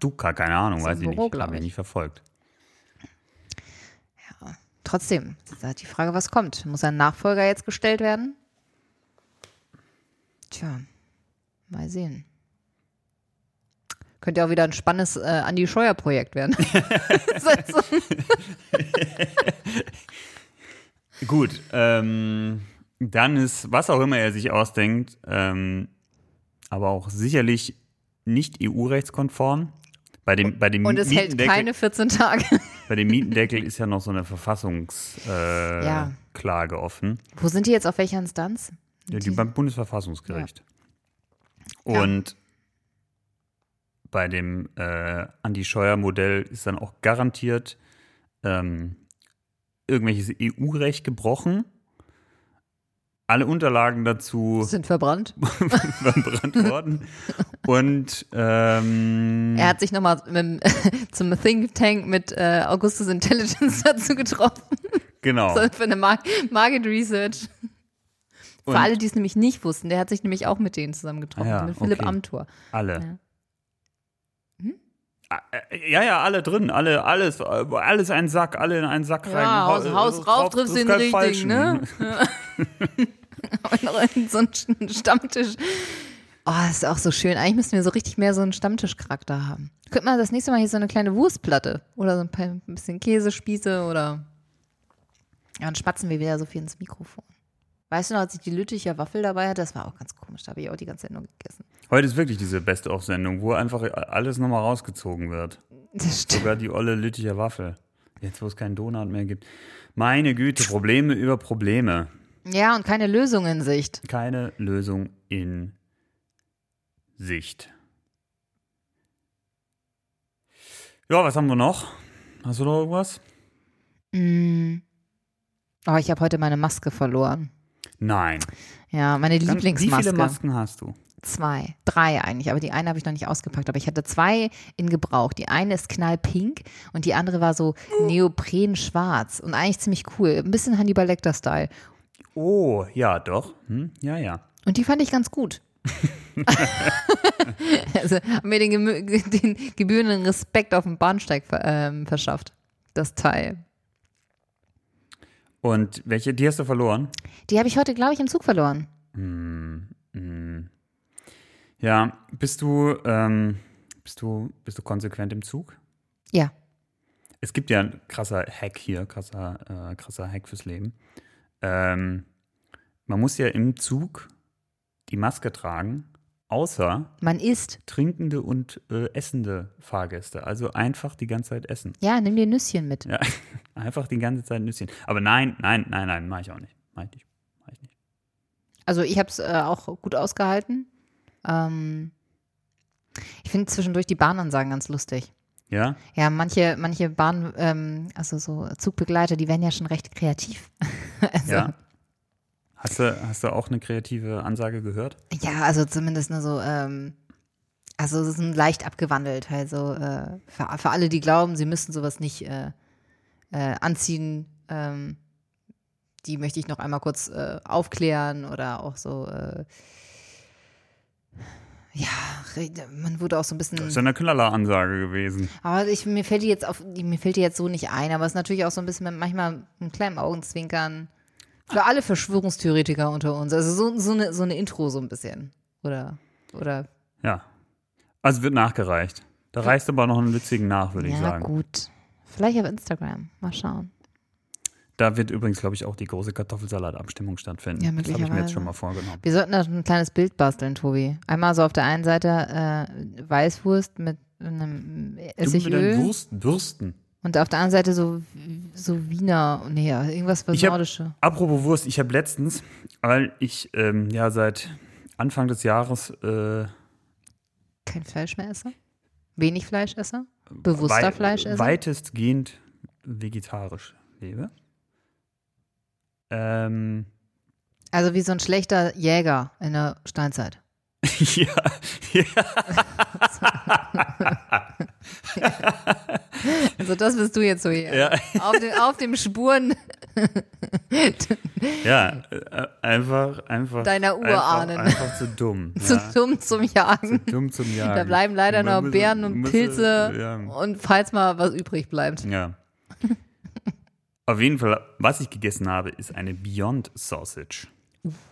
Du, keine Ahnung, weiß ich Büro, nicht. Habe ich ich. nicht verfolgt. Trotzdem, ist halt die Frage, was kommt. Muss ein Nachfolger jetzt gestellt werden? Tja, mal sehen. Könnte ja auch wieder ein spannendes äh, Andi Scheuer-Projekt werden. <laughs> Gut, ähm, dann ist, was auch immer er sich ausdenkt, ähm, aber auch sicherlich nicht EU-rechtskonform. Bei dem, bei dem Und es hält keine 14 Tage. <laughs> bei dem Mietendeckel ist ja noch so eine Verfassungsklage äh, Ja. Offen. Wo sind die jetzt? Auf welcher Instanz? Ja, die beim Bundesverfassungsgericht. Ja. Und bei dem äh, Anti-Scheuer-Modell ist dann auch garantiert ähm, irgendwelches EU-Recht gebrochen. Alle Unterlagen dazu Sind verbrannt. <laughs> verbrannt worden. Und ähm, Er hat sich nochmal <laughs> zum Think Tank mit äh, Augustus Intelligence <laughs> dazu getroffen. genau. So für eine Mar Market Research. Und- Für alle, die es nämlich nicht wussten, der hat sich nämlich auch mit denen zusammen getroffen, ja, mit Philipp okay. Amthor. Alle. Ja. Ah, äh, Ja, ja, alle drin, alle, alles, alles ein Sack, alle in einen Sack rein. Ja, Haus, Hau- Haus äh, rauf triffst den ist kein richtig, Falschen. ne? <laughs> <laughs> Und noch in so einen Stammtisch. Oh, das ist auch so schön. Eigentlich müssten wir so richtig mehr so einen Stammtischcharakter haben. Könnte man das nächste Mal hier so eine kleine Wurstplatte oder so ein, paar, ein bisschen Käsespieße oder. Ja, dann spatzen wir wieder so viel ins Mikrofon. Weißt du noch, als ich die Lütticher Waffel dabei hatte, das war auch ganz komisch. Da habe ich auch die ganze nur gegessen. Heute ist wirklich diese Best-of-Sendung, wo einfach alles nochmal rausgezogen wird. Das stimmt. Sogar die olle Lütticher Waffel. Jetzt, wo es keinen Donut mehr gibt. Meine Güte, Probleme über Probleme. Ja, und keine Lösung in Sicht. Keine Lösung in Sicht. Ja, was haben wir noch? Hast du noch irgendwas? Mm. Oh, ich habe heute meine Maske verloren. Nein. Ja, meine Dann, Lieblingsmaske. Wie viele Masken hast du? Zwei, drei eigentlich, aber die eine habe ich noch nicht ausgepackt. Aber ich hatte zwei in Gebrauch. Die eine ist knallpink und die andere war so neoprenschwarz und eigentlich ziemlich cool. Ein bisschen Hannibal Lecter-Style. Oh, ja, doch. Hm, ja, ja. Und die fand ich ganz gut. <laughs> also hat mir den, den gebührenden Respekt auf dem Bahnsteig ver ähm, verschafft. Das Teil. Und welche, die hast du verloren? Die habe ich heute, glaube ich, im Zug verloren. Ja, bist du, ähm, bist du, bist du konsequent im Zug? Ja. Es gibt ja ein krasser Hack hier, krasser, äh, krasser Hack fürs Leben. Ähm, man muss ja im Zug die Maske tragen, außer Man isst. trinkende und äh, essende Fahrgäste. Also einfach die ganze Zeit essen. Ja, nimm dir Nüsschen mit. Ja, <laughs> einfach die ganze Zeit Nüsschen. Aber nein, nein, nein, nein, mache ich auch nicht. Mach ich nicht. Mach ich nicht. Also ich habe es äh, auch gut ausgehalten. Ähm, ich finde zwischendurch die Bahnansagen ganz lustig. Ja? Ja, manche, manche Bahn, ähm, also so Zugbegleiter, die werden ja schon recht kreativ. <laughs> also, Ja. Hast du, hast du auch eine kreative Ansage gehört? ja, also zumindest nur so, ähm, also es ist ein leicht abgewandelt. Also äh, für, für alle, die glauben, sie müssten sowas nicht äh, äh, anziehen, ähm, die möchte ich noch einmal kurz äh, aufklären oder auch so, äh, ja, man wurde auch so ein bisschen. Das ist ja eine Knalleransage gewesen. Aber ich, mir fällt die jetzt auf, mir fällt die jetzt so nicht ein, aber es ist natürlich auch so ein bisschen mit, manchmal einem kleinen Augenzwinkern für alle Verschwörungstheoretiker unter uns. Also so, so, eine, so eine Intro so ein bisschen. Oder, oder. Ja. Also wird nachgereicht. Da reichst du aber noch einen witzigen nach, würde ich ja, sagen. gut. Vielleicht auf Instagram. Mal schauen. Da wird übrigens, glaube ich, auch die große Kartoffelsalat-Abstimmung stattfinden. Ja, das habe ich mir jetzt schon mal vorgenommen. Wir sollten da ein kleines Bild basteln, Tobi. Einmal so auf der einen Seite äh, Weißwurst mit einem Du mit Essigöl Wurst, Würsten. Und auf der anderen Seite so, so Wiener, nee, ja, irgendwas was Nordische. Apropos Wurst, ich habe letztens, weil ich ähm, ja seit Anfang des Jahres äh, Kein Fleisch mehr esse? Wenig Fleisch esse? Bewusster wei- Fleisch esse? weitestgehend vegetarisch lebe. Ähm, Also wie so ein schlechter Jäger in der Steinzeit. <laughs> ja, ja, <laughs> <laughs> <laughs> Also das bist du jetzt so hier. Ja. Auf, den, auf dem Spuren <laughs> ja, äh, einfach, einfach. Deiner Urahnen. Einfach, einfach zu dumm. <laughs> zu ja. dumm zum Jagen. Dumm zum Jagen. Da bleiben leider noch Beeren und muss- Pilze Ja. und falls mal was übrig bleibt. ja. Auf jeden Fall, was ich gegessen habe, ist eine Beyond Sausage.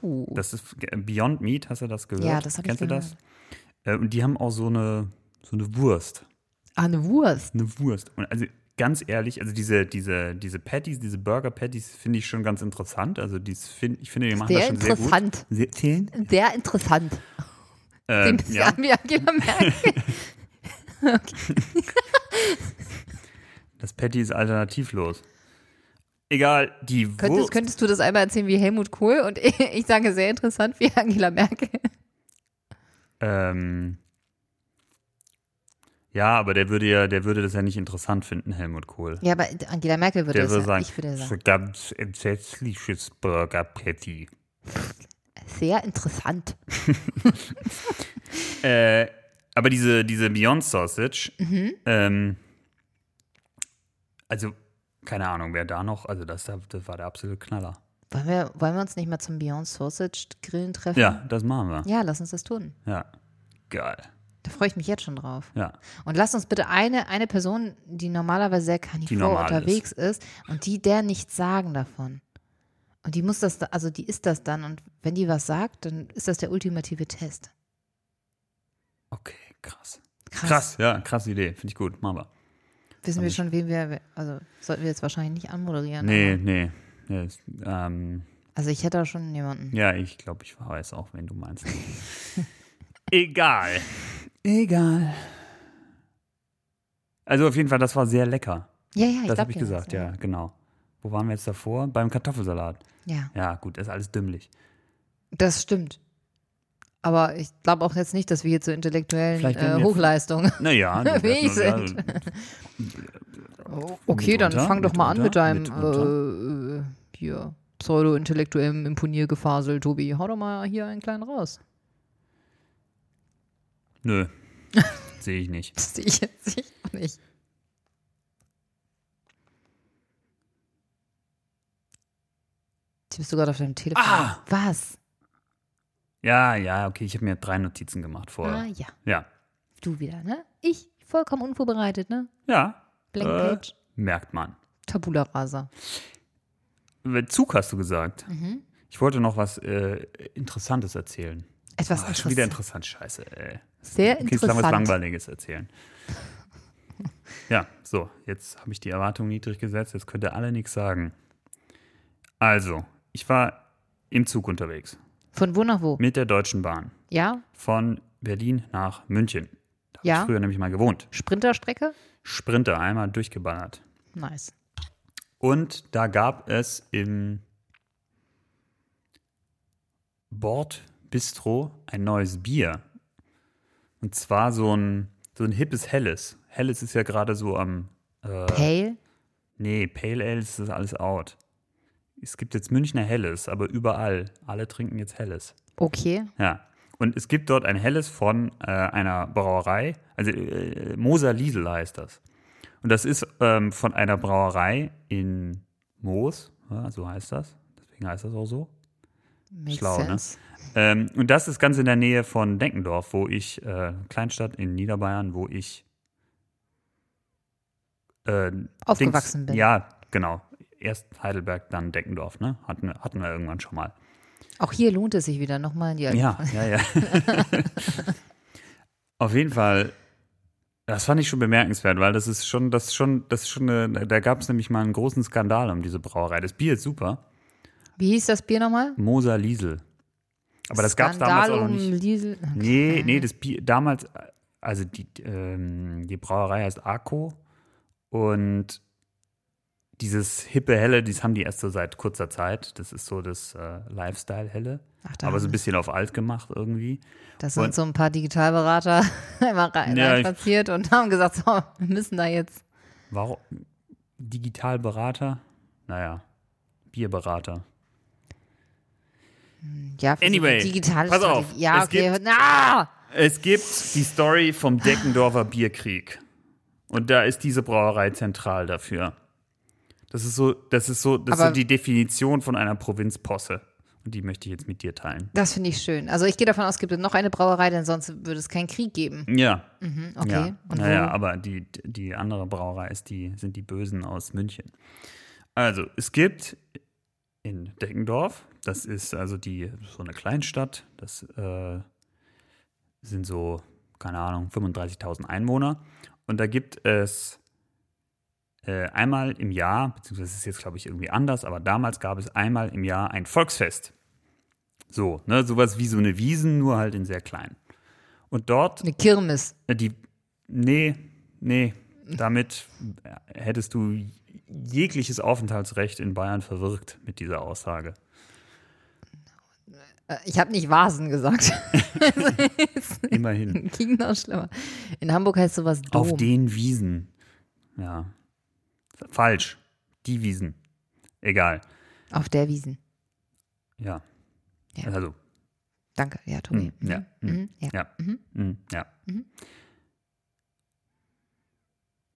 Uh. Das ist äh, Beyond Meat, hast du das gehört? Ja, das hab ich Kennst du das? gehört. Äh, Und die haben auch so eine, so eine Wurst. Ah, eine Wurst. Eine Wurst. Und also ganz ehrlich, also diese, diese, diese Patties, diese Burger Patties finde ich schon ganz interessant. Also dies find, ich finde, die machen Sehr das schon interessant. sehr gut. Sehr, Sehr interessant. äh, Dem bisschen ja. Angela Merkel. <laughs> Das Patty ist alternativlos. Egal, die Könntest, Wurst. könntest du das einmal erzählen wie Helmut Kohl und ich, <laughs> ich sage sehr interessant wie Angela Merkel. Ähm, ja, aber der würde ja, der würde das ja nicht interessant finden, Helmut Kohl. Ja, aber Angela Merkel würde Der das würde ja, sagen, ich würde so sagen, ganz entsetzliches Burger Patty. sehr interessant. <laughs> Äh, aber diese, diese Beyond Sausage, Mhm. ähm, also keine Ahnung, wer da noch, also das, das war der absolute Knaller. Wollen wir, wollen wir uns nicht mal zum Beyond Sausage Grillen treffen? Ja, das machen wir. Ja, lass uns das tun. Ja, geil. Freue ich mich jetzt schon drauf. Ja, Und lass uns bitte eine, eine Person, die normalerweise sehr karnivor unterwegs ist. und die der nichts sagen davon. Und die muss das, da- also die ist das dann und wenn die was sagt, dann ist das der ultimative Test. okay, krass. Krass. Krass, ja, krasse Idee, finde ich gut, machen wir. Wissen wir schon, wen wir, also sollten wir jetzt wahrscheinlich nicht anmoderieren. Nee, aber- nee. ist, ähm, Also ich hätte da schon jemanden. ja, ich glaube, ich weiß auch, wen du meinst. <laughs> Egal. Egal. Also auf jeden Fall, das war sehr lecker. Ja, ja, ich das habe ich gesagt, ja, genau. Wo waren wir jetzt davor? Beim Kartoffelsalat. Ja, Ja, gut, das ist alles dümmlich. das stimmt. Aber ich glaube auch jetzt nicht, dass wir hier zu intellektuellen Vielleicht äh, <laughs> <laughs> werden wir- Hochleistungen. Naja, du Wie wirst nur- Okay, dann Mitunter, fang doch mal an mit deinem mitunter, äh, äh, hier pseudo-intellektuellen Imponiergefasel, Tobi. Hau doch mal hier einen kleinen raus. Nö, <laughs> sehe ich nicht. Das sehe ich jetzt nicht. auch nicht. Bist du gerade auf deinem Telefon. Ah! Was? Ja, ja, okay, ich habe mir drei Notizen gemacht vorher. Ah ja, Ja, du wieder, ne? Ich vollkommen unvorbereitet, ne? ja. Blank äh, Page, Merkt man. Tabula Rasa. Zug hast du gesagt. Mhm. Ich wollte noch was äh, Interessantes erzählen. Etwas Ah, schon wieder interessant, scheiße. Ey. Sehr jetzt lass was interessant. Langweiliges erzählen. <laughs> Ja, so, jetzt habe ich die Erwartung niedrig gesetzt, jetzt könnt ihr alle nichts sagen. Also, ich war im Zug unterwegs Von wo nach wo? mit der Deutschen Bahn Ja? von Berlin nach München. Da habe Ja. ich früher nämlich mal gewohnt. Sprinterstrecke? Sprinter, einmal durchgeballert. Nice. Und da gab es im Bordbistro ein neues Bier. Und zwar so ein, so ein hippes Helles. Helles ist ja gerade so am. Äh, Pale? nee, Pale Ale ist das alles out. Es gibt jetzt Münchner Helles, aber überall. Alle trinken jetzt Helles. Okay. Ja. Und es gibt dort ein Helles von äh, einer Brauerei, also äh, Moser Liesel heißt das. Und das ist ähm, von einer Brauerei in Moos, ja, so heißt das. Deswegen heißt das auch so. Makes Schlau, ne? sense. Ähm, und das ist ganz in der Nähe von Denkendorf, wo ich, äh, Kleinstadt in Niederbayern, wo ich äh, Aufgewachsen Dings- bin. Ja, genau. Erst Heidelberg, dann Deckendorf, ne? Hatten, wir- hatten wir irgendwann schon mal. Auch hier lohnt es sich wieder nochmal in die Ja, ja, ja. <laughs> Auf jeden Fall Das fand ich schon bemerkenswert, weil das ist schon, das ist schon, das ist schon eine, da gab es nämlich mal einen großen Skandal um diese Brauerei. Das Bier ist super. Wie hieß das Bier nochmal? Moser Liesel. Aber das gab es damals auch noch nicht. Liesel. Nee, nee, das Bier, damals, also die, ähm, die Brauerei heißt Arco und dieses hippe Helle, das haben die erst so seit kurzer Zeit. Das ist so das äh, Lifestyle-Helle. Da Aber so ein bisschen auf alt gemacht irgendwie. Das sind Und- so ein paar Digitalberater <laughs> einmal rein, Ja, spaziert und haben gesagt, so, wir müssen da jetzt. Warum? Digitalberater? Naja, Bierberater. Ja, für Anyway, digitale pass auf, Strategie. Ja, es okay. gibt- Na! Es gibt die Story vom Deckendorfer Bierkrieg. Und da ist diese Brauerei zentral dafür. Das ist so, das ist so, das ist so die Definition von einer Provinzposse. Und die möchte ich jetzt mit dir teilen. Das finde ich schön. Also ich gehe davon aus, es gibt noch eine Brauerei, denn sonst würde es keinen Krieg geben. Ja. Mhm, okay. Ja. Naja, aber die, die andere Brauerei ist die, sind die Bösen aus München. Also, es gibt in Deckendorf, das ist also die, so eine Kleinstadt, das äh, sind so, keine Ahnung, 35.000 Einwohner. Und da gibt es äh, einmal im Jahr, beziehungsweise es ist jetzt, glaube ich, irgendwie anders, aber damals gab es einmal im Jahr ein Volksfest. So, ne, sowas wie so eine Wiesen, nur halt in sehr klein. Und dort Eine Kirmes. äh, Die, nee, nee, damit hättest du jegliches Aufenthaltsrecht in Bayern verwirkt mit dieser Aussage. Äh, Ich habe nicht Vasen gesagt. <laughs> Immerhin. <laughs> Ging noch schlimmer. In Hamburg heißt sowas Dom. Auf den Wiesen. Ja. Falsch. Die Wiesen. Egal. Auf der Wiesen. Ja. Ja. Also, Danke, ja, Tobi. mm, ja. mm, Mhm, ja. Ja. mm, ja.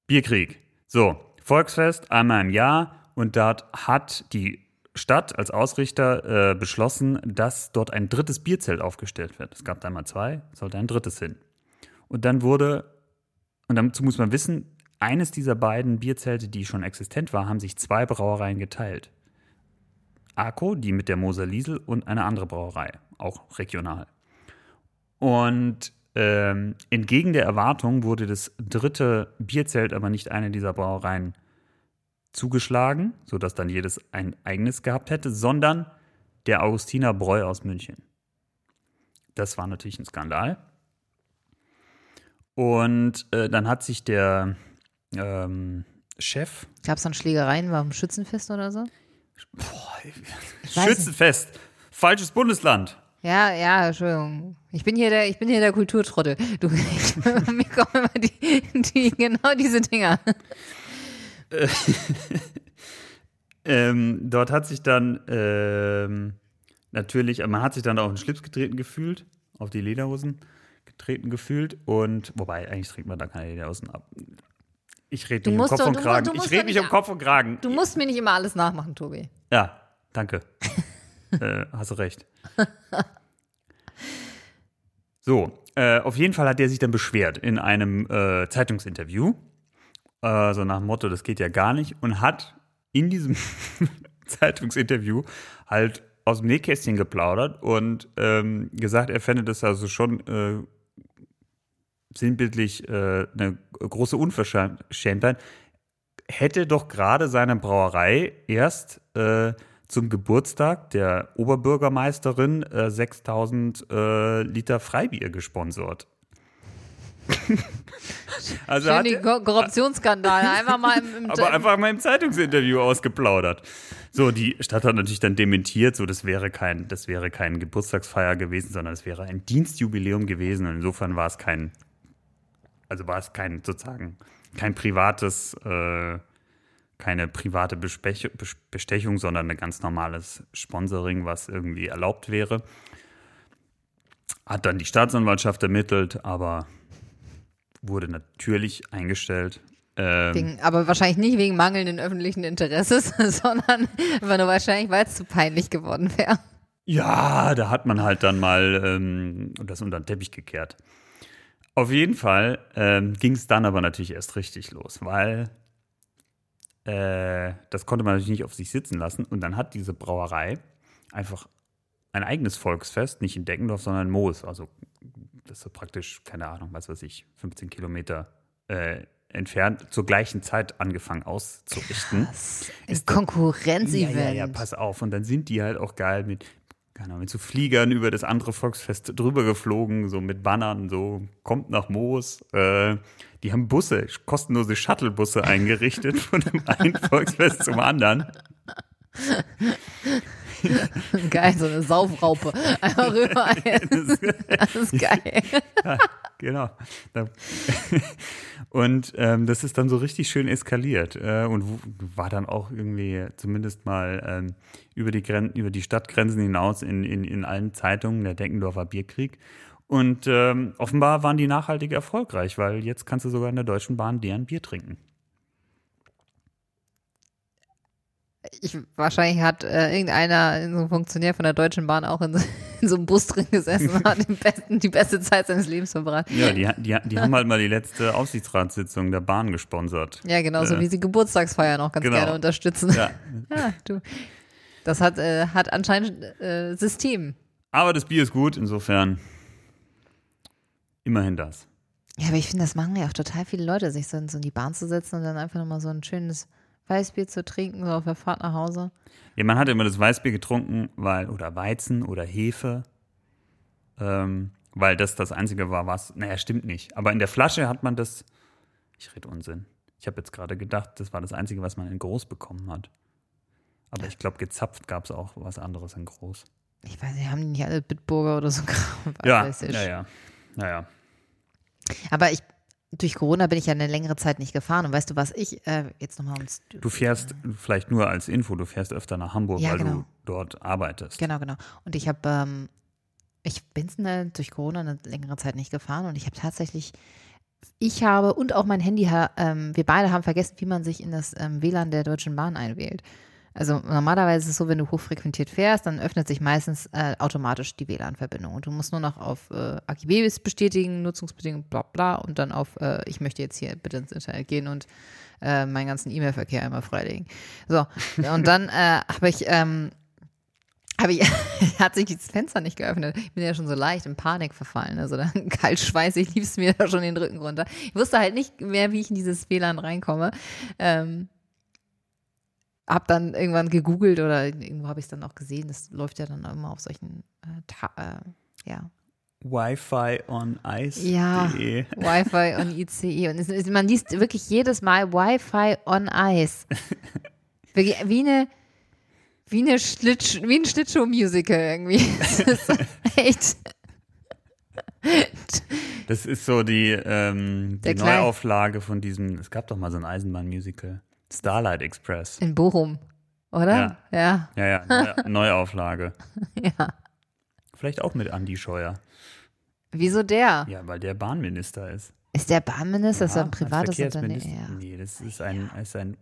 Bierkrieg. So, Volksfest einmal im Jahr und dort hat die Stadt als Ausrichter äh, beschlossen, dass dort ein drittes Bierzelt aufgestellt wird. Es gab da mal zwei, sollte ein drittes hin. Und dann wurde, und dazu muss man wissen, eines dieser beiden Bierzelte, die schon existent war, haben sich zwei Brauereien geteilt. Arco, die mit der Moser Liesel und eine andere Brauerei, auch regional. Und ähm, entgegen der Erwartung wurde das dritte Bierzelt aber nicht eine dieser Brauereien zugeschlagen, sodass dann jedes ein eigenes gehabt hätte, sondern der Augustiner Bräu aus München. Das war natürlich ein Skandal. Und äh, dann hat sich der ähm, Chef Gab es dann Schlägereien beim Schützenfest oder so? nicht. Schützenfest, falsches Bundesland. Ja, ja, Entschuldigung. Ich bin hier der, ich bin hier der Kulturtrottel. Du, ich, <laughs> mir kommen immer die, die, genau diese Dinger. <laughs> Ähm, dort hat sich dann ähm, natürlich, man hat sich dann auf den Schlips getreten gefühlt, auf die Lederhosen getreten gefühlt und, wobei, eigentlich trägt man da keine Lederhosen ab. Ich rede mich um Kopf doch- und Kragen. du Ich rede nicht um Kopf und Kragen. Du musst mir nicht immer alles nachmachen, Tobi. Ja, danke. <laughs> äh, hast recht. <laughs> So, äh, auf jeden Fall hat der sich dann beschwert in einem äh, Zeitungsinterview. Äh, so nach dem Motto, das geht ja gar nicht. Und hat in diesem <laughs> Zeitungsinterview halt aus dem Nähkästchen geplaudert und ähm, gesagt, er fände das also schon äh, sinnbildlich äh, eine große Unverschämtheit. Hätte doch gerade seine Brauerei erst äh, zum Geburtstag der Oberbürgermeisterin äh, 6000 äh, Liter Freibier gesponsert. <laughs> also Schön hat die er, Ko Korruptionsskandale. <laughs> Einfach mal im, im aber einfach mal im Zeitungsinterview ausgeplaudert. So, die Stadt hat natürlich dann dementiert, so das wäre kein, das wäre kein Geburtstagsfeier gewesen, sondern es wäre ein Dienstjubiläum gewesen. Und insofern war es kein, also war es kein sozusagen kein privates, äh, keine private Bespech Bestechung, sondern ein ganz normales Sponsoring, was irgendwie erlaubt wäre. Hat dann die Staatsanwaltschaft ermittelt, aber wurde natürlich eingestellt. Ähm, wegen, aber wahrscheinlich nicht wegen mangelnden öffentlichen Interesses, <laughs> sondern einfach nur wahrscheinlich, weil es zu peinlich geworden wäre. Ja, da hat man halt dann mal ähm, das unter den Teppich gekehrt. Auf jeden Fall ähm, ging es dann aber natürlich erst richtig los, weil äh, das konnte man natürlich nicht auf sich sitzen lassen. Und dann hat diese Brauerei einfach ein eigenes Volksfest, nicht in Deckendorf, sondern in Moos. Also das ist so praktisch, keine Ahnung, was weiß ich, 15 Kilometer äh, entfernt zur gleichen Zeit angefangen auszurichten. Ein Konkurrenzevent. Ja, ja, ja, pass auf. Und dann sind die halt auch geil mit, Ahnung, mit so Fliegern über das andere Volksfest drüber geflogen, so mit Bannern, so kommt nach Moos. Äh, die haben Busse, kostenlose Shuttlebusse eingerichtet von dem einen Volksfest zum anderen. <laughs> Geil, so eine Saufraupe. Einfach rüber. <laughs> Das ist geil. <laughs> Ja, genau. Und ähm, das ist dann so richtig schön eskaliert äh, und war dann auch irgendwie zumindest mal ähm, über, die Gren über die Stadtgrenzen hinaus in, in, in allen Zeitungen, der Deckendorfer Bierkrieg. Und ähm, offenbar waren die nachhaltig erfolgreich, weil jetzt kannst du sogar in der Deutschen Bahn deren Bier trinken. Ich, wahrscheinlich hat äh, irgendeiner, so ein Funktionär von der Deutschen Bahn auch in, so- <laughs> in so einem Bus drin gesessen und hat besten, die beste Zeit seines Lebens verbracht. Ja, die, die, die haben halt mal die letzte Aufsichtsratssitzung der Bahn gesponsert. Ja, genauso Äh, wie sie Geburtstagsfeiern auch ganz genau. gerne unterstützen. Ja. Ja, <laughs> du. Das hat, äh, hat anscheinend äh, System. Aber das Bier ist gut, insofern immerhin das. Ja, aber ich finde, das machen ja auch total viele Leute, sich so in, so in die Bahn zu setzen und dann einfach nochmal so ein schönes Weißbier zu trinken, so auf der Fahrt nach Hause. Ja, man hat immer das Weißbier getrunken, weil, oder Weizen oder Hefe, ähm, weil das das Einzige war, was, naja, stimmt nicht. Aber in der Flasche hat man das, ich rede Unsinn. Ich habe jetzt gerade gedacht, das war das Einzige, was man in groß bekommen hat. Aber ich glaube, gezapft gab es auch was anderes in groß. Ich weiß nicht, haben die nicht alle Bitburger oder so <laughs> Kram? Ja, Weiß ich. ja, ja. Naja. Aber ich, durch Corona bin ich ja eine längere Zeit nicht gefahren. Und weißt du, was ich, äh, jetzt nochmal ums. Du fährst, vielleicht nur als Info, du fährst öfter nach Hamburg, Ja, weil du genau. dort arbeitest. Genau, genau. Und ich habe, ähm, ich bin äh, durch Corona eine längere Zeit nicht gefahren und ich habe tatsächlich, ich habe und auch mein Handy, ha- ähm, wir beide haben vergessen, wie man sich in das ähm, WLAN der Deutschen Bahn einwählt. Also normalerweise ist es so, wenn du hochfrequentiert fährst, dann öffnet sich meistens äh, automatisch die WLAN-Verbindung und du musst nur noch auf äh, AGBs bestätigen, Nutzungsbedingungen, bla bla und dann auf, äh, ich möchte jetzt hier bitte ins Internet gehen und äh, meinen ganzen E-Mail-Verkehr einmal freilegen. So, und dann äh, habe ich ähm, aber ich, <laughs> hat sich das Fenster nicht geöffnet. Ich bin ja schon so leicht in Panik verfallen. Also dann <laughs> kalt schweißig lief es mir da schon den Rücken runter. Ich wusste halt nicht mehr, wie ich in dieses WLAN reinkomme. Ähm, hab dann irgendwann gegoogelt oder irgendwo habe ich es dann auch gesehen. Das läuft ja dann immer auf solchen, äh, äh, ja, Wi-Fi on Ice. Ja. <laughs> Wi-Fi on ICE. Und es, es, man liest wirklich jedes Mal Wi-Fi on Ice. Wirklich wie eine, wie eine Schlitsch, wie ein Schlittschuh-Musical irgendwie. <laughs> Das ist echt. Das ist so die, ähm, die Neuauflage von diesem, es gab doch mal so ein Eisenbahn-Musical. Starlight Express. In Bochum, oder? Ja. Ja, ja, Neu <laughs> Neuauflage. Ja. Vielleicht auch mit Andy Scheuer. Wieso der? Ja, weil der Bahnminister ist. Ist der Bahnminister? ist Ja, er ein privates Unternehmen? Ja. Nee, das ist ein, ist ein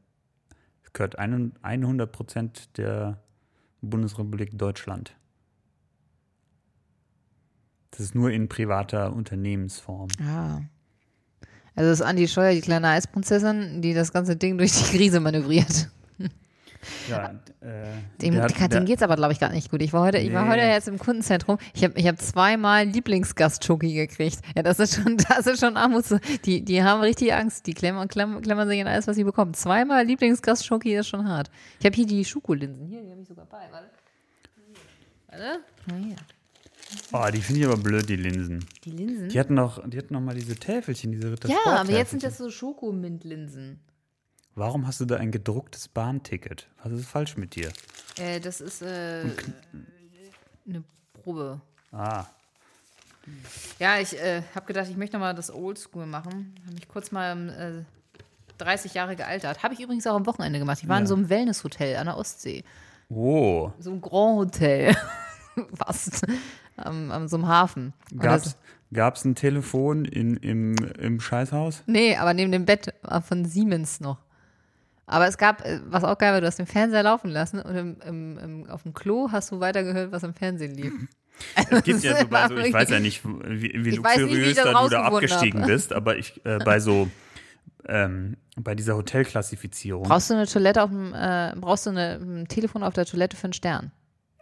das gehört ein- 100 Prozent der Bundesrepublik Deutschland. Das ist nur in privater Unternehmensform. Ah. Also ist Andi Scheuer die kleine Eisprinzessin, die das ganze Ding durch die Krise manövriert. Ja, <laughs> äh, Dem, der hat- dem geht's aber, glaube ich, gar nicht gut. Ich war heute, ich war Nee. heute jetzt im Kundenzentrum. Ich habe ich hab zweimal Lieblingsgast-Schoki gekriegt. Ja, das ist schon, <laughs> das ist schon Armuts. Die, die haben richtig Angst. Die klemmern, klemmern, klemmern sich in alles, was sie bekommen. Zweimal Lieblingsgast-Schoki ist schon hart. Ich habe hier die Schokolinsen. Hier, die habe ich sogar bei. Warte. Warte. Na hier. Oh, die finde ich aber blöd, die Linsen. Die Linsen? Die hatten noch, die hatten noch mal diese Täfelchen, diese Ritter ja, aber jetzt sind das so Schokomintlinsen. Warum hast du da ein gedrucktes Bahnticket? Was ist falsch mit dir? Äh, das ist äh, eine Probe. Ah, Ja, ich äh, habe gedacht, ich möchte noch mal das Oldschool machen. Habe mich kurz mal äh, 30 Jahre gealtert. Habe ich übrigens auch am Wochenende gemacht. Ich war in Ja. so einem Wellnesshotel an der Ostsee. oh, So ein Grand Hotel. <laughs> <laughs> Fast. Am, am so einem Hafen. Gab's, das- gab's ein Telefon in, im, im Scheißhaus? Nee, aber neben dem Bett war von Siemens noch. Aber es gab, äh, was auch geil war, du hast den Fernseher laufen lassen und im, im, im, auf dem Klo hast du weitergehört, was im Fernsehen lief. <laughs> Es gibt ja so bei so, ich weiß ja nicht, wie, wie luxuriös da du da abgestiegen hab. bist, aber ich äh, bei so ähm, bei dieser Hotelklassifizierung. Brauchst du eine Toilette auf dem, äh, brauchst du eine, ein Telefon auf der Toilette für einen Stern?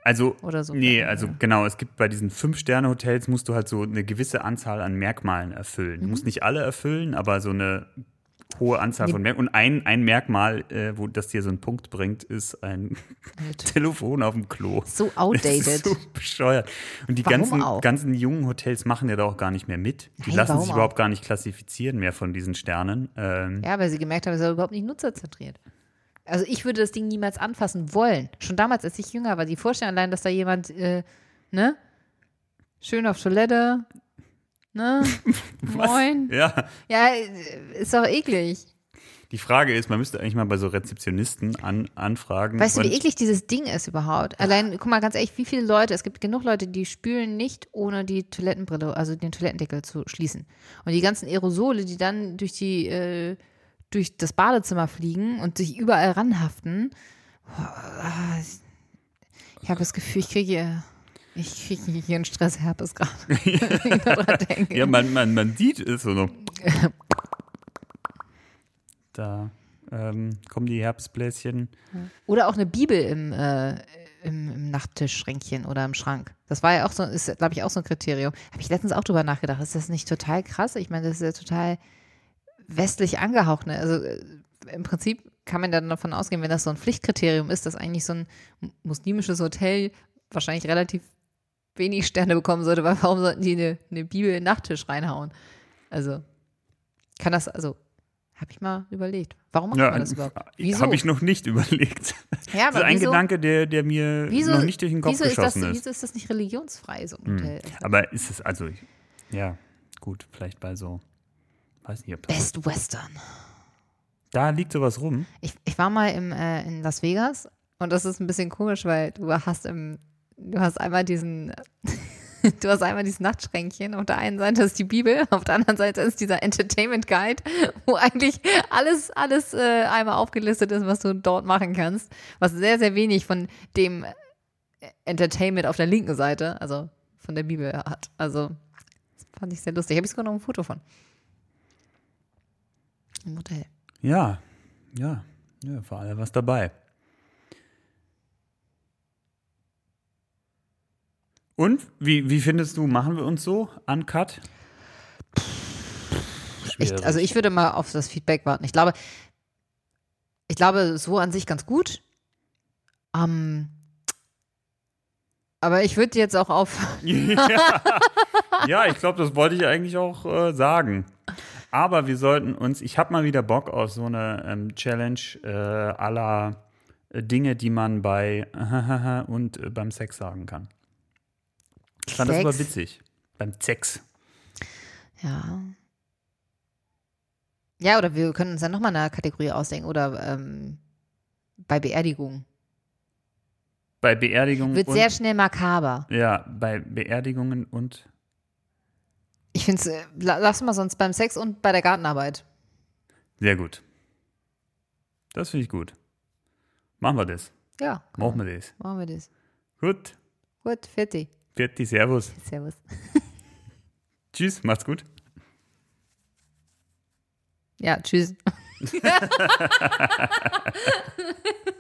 Also, so. nee, Ja. also genau, es gibt bei diesen Fünf-Sterne-Hotels musst du halt so eine gewisse Anzahl an Merkmalen erfüllen. Du Mhm. musst nicht alle erfüllen, aber so eine hohe Anzahl von Merkmalen. Und ein, ein Merkmal, äh, wo das dir so einen Punkt bringt, ist ein <laughs> Telefon auf dem Klo. So outdated. <laughs> so bescheuert. Und die Warum ganzen, auch? ganzen jungen Hotels machen ja da auch gar nicht mehr mit. Die Nein, lassen sich auch? überhaupt gar nicht klassifizieren mehr von diesen Sternen. Ähm, Ja, weil sie gemerkt haben, es ist überhaupt nicht nutzerzentriert. Also ich würde das Ding niemals anfassen wollen. Schon damals, als ich jünger war, die Vorstellung allein, dass da jemand, äh, ne, schön auf Toilette, ne, <laughs> moin. ja, Ja, äh, ist doch eklig. die Frage ist, man müsste eigentlich mal bei so Rezeptionisten an, anfragen. Weißt du, wie eklig dieses Ding ist überhaupt? Allein, guck mal ganz ehrlich, wie viele Leute, es gibt genug Leute, die spülen nicht, ohne die Toilettenbrille, also den Toilettendeckel zu schließen. Und die ganzen Aerosole, die dann durch die, äh, durch das Badezimmer fliegen und sich überall ranhaften. Ich habe das Gefühl, ich kriege hier, ich kriege hier einen Stressherpes gerade. <laughs> Ja, man, man, man sieht es so noch. Da ähm, kommen die Herbstbläschen. Oder auch eine Bibel im, äh, im, im Nachttischschränkchen oder im Schrank. Das war ja auch so, ist, glaube ich, auch so ein Kriterium. Habe ich letztens auch drüber nachgedacht. Ist das nicht total krass? Ich meine, das ist ja total westlich angehaucht. Ne? Also äh, im Prinzip kann man dann davon ausgehen, wenn das so ein Pflichtkriterium ist, dass eigentlich so ein muslimisches Hotel wahrscheinlich relativ wenig Sterne bekommen sollte, weil warum sollten die eine, eine Bibel in den Nachttisch reinhauen? Also, kann das, also, habe ich mal überlegt. Warum macht Ja, man das überhaupt? Wieso? habe ich noch nicht <laughs> überlegt. Ja, das ist ein wieso, Gedanke, der, der mir wieso, noch nicht durch den Kopf wieso ist das, geschossen ist. Hm. Wieso ist das nicht religionsfrei, so ein Hotel? Aber ist es, also, ja, gut, vielleicht bei so, weiß nicht, ob das, Best Western. da liegt sowas rum. Ich, ich war mal im, äh, in Las Vegas und das ist ein bisschen komisch, weil du hast im, du hast einmal diesen, <laughs> du hast einmal dieses Nachtschränkchen. Auf der einen Seite ist die Bibel, auf der anderen Seite ist dieser Entertainment Guide, wo eigentlich alles, alles äh, einmal aufgelistet ist, was du dort machen kannst. Was sehr, sehr wenig von dem Entertainment auf der linken Seite, also von der Bibel hat. Also, das fand ich sehr lustig. Habe ich sogar noch ein Foto von. Im Hotel. Ja, ja, ja, vor allem was dabei. Und wie, wie findest du, machen wir uns so uncut? Ich, also ich würde mal auf das Feedback warten. Ich glaube, ich glaube, so an sich ganz gut. Ähm, aber ich würde jetzt auch auf. ja. <laughs> ja, ich glaube, das wollte ich eigentlich auch äh, sagen. Aber wir sollten uns, ich habe mal wieder Bock auf so eine ähm, Challenge äh, aller äh, Dinge, die man bei <laughs> und äh, beim Sex sagen kann. Ich fand das Sex? aber witzig. Beim Sex. Ja. Ja, oder wir können uns dann nochmal eine Kategorie ausdenken. Oder ähm, bei Beerdigungen. Bei Beerdigungen Wird sehr schnell makaber. Ja, bei Beerdigungen und Ich finde es, äh, la- lass mal sonst beim Sex und bei der Gartenarbeit. sehr gut. Das finde ich gut. Machen wir das. Ja, Machen wir das. machen wir das. Gut. Gut, fertig. Fertig, Servus. Servus. <laughs> Tschüss, macht's gut. Ja, tschüss. <laughs>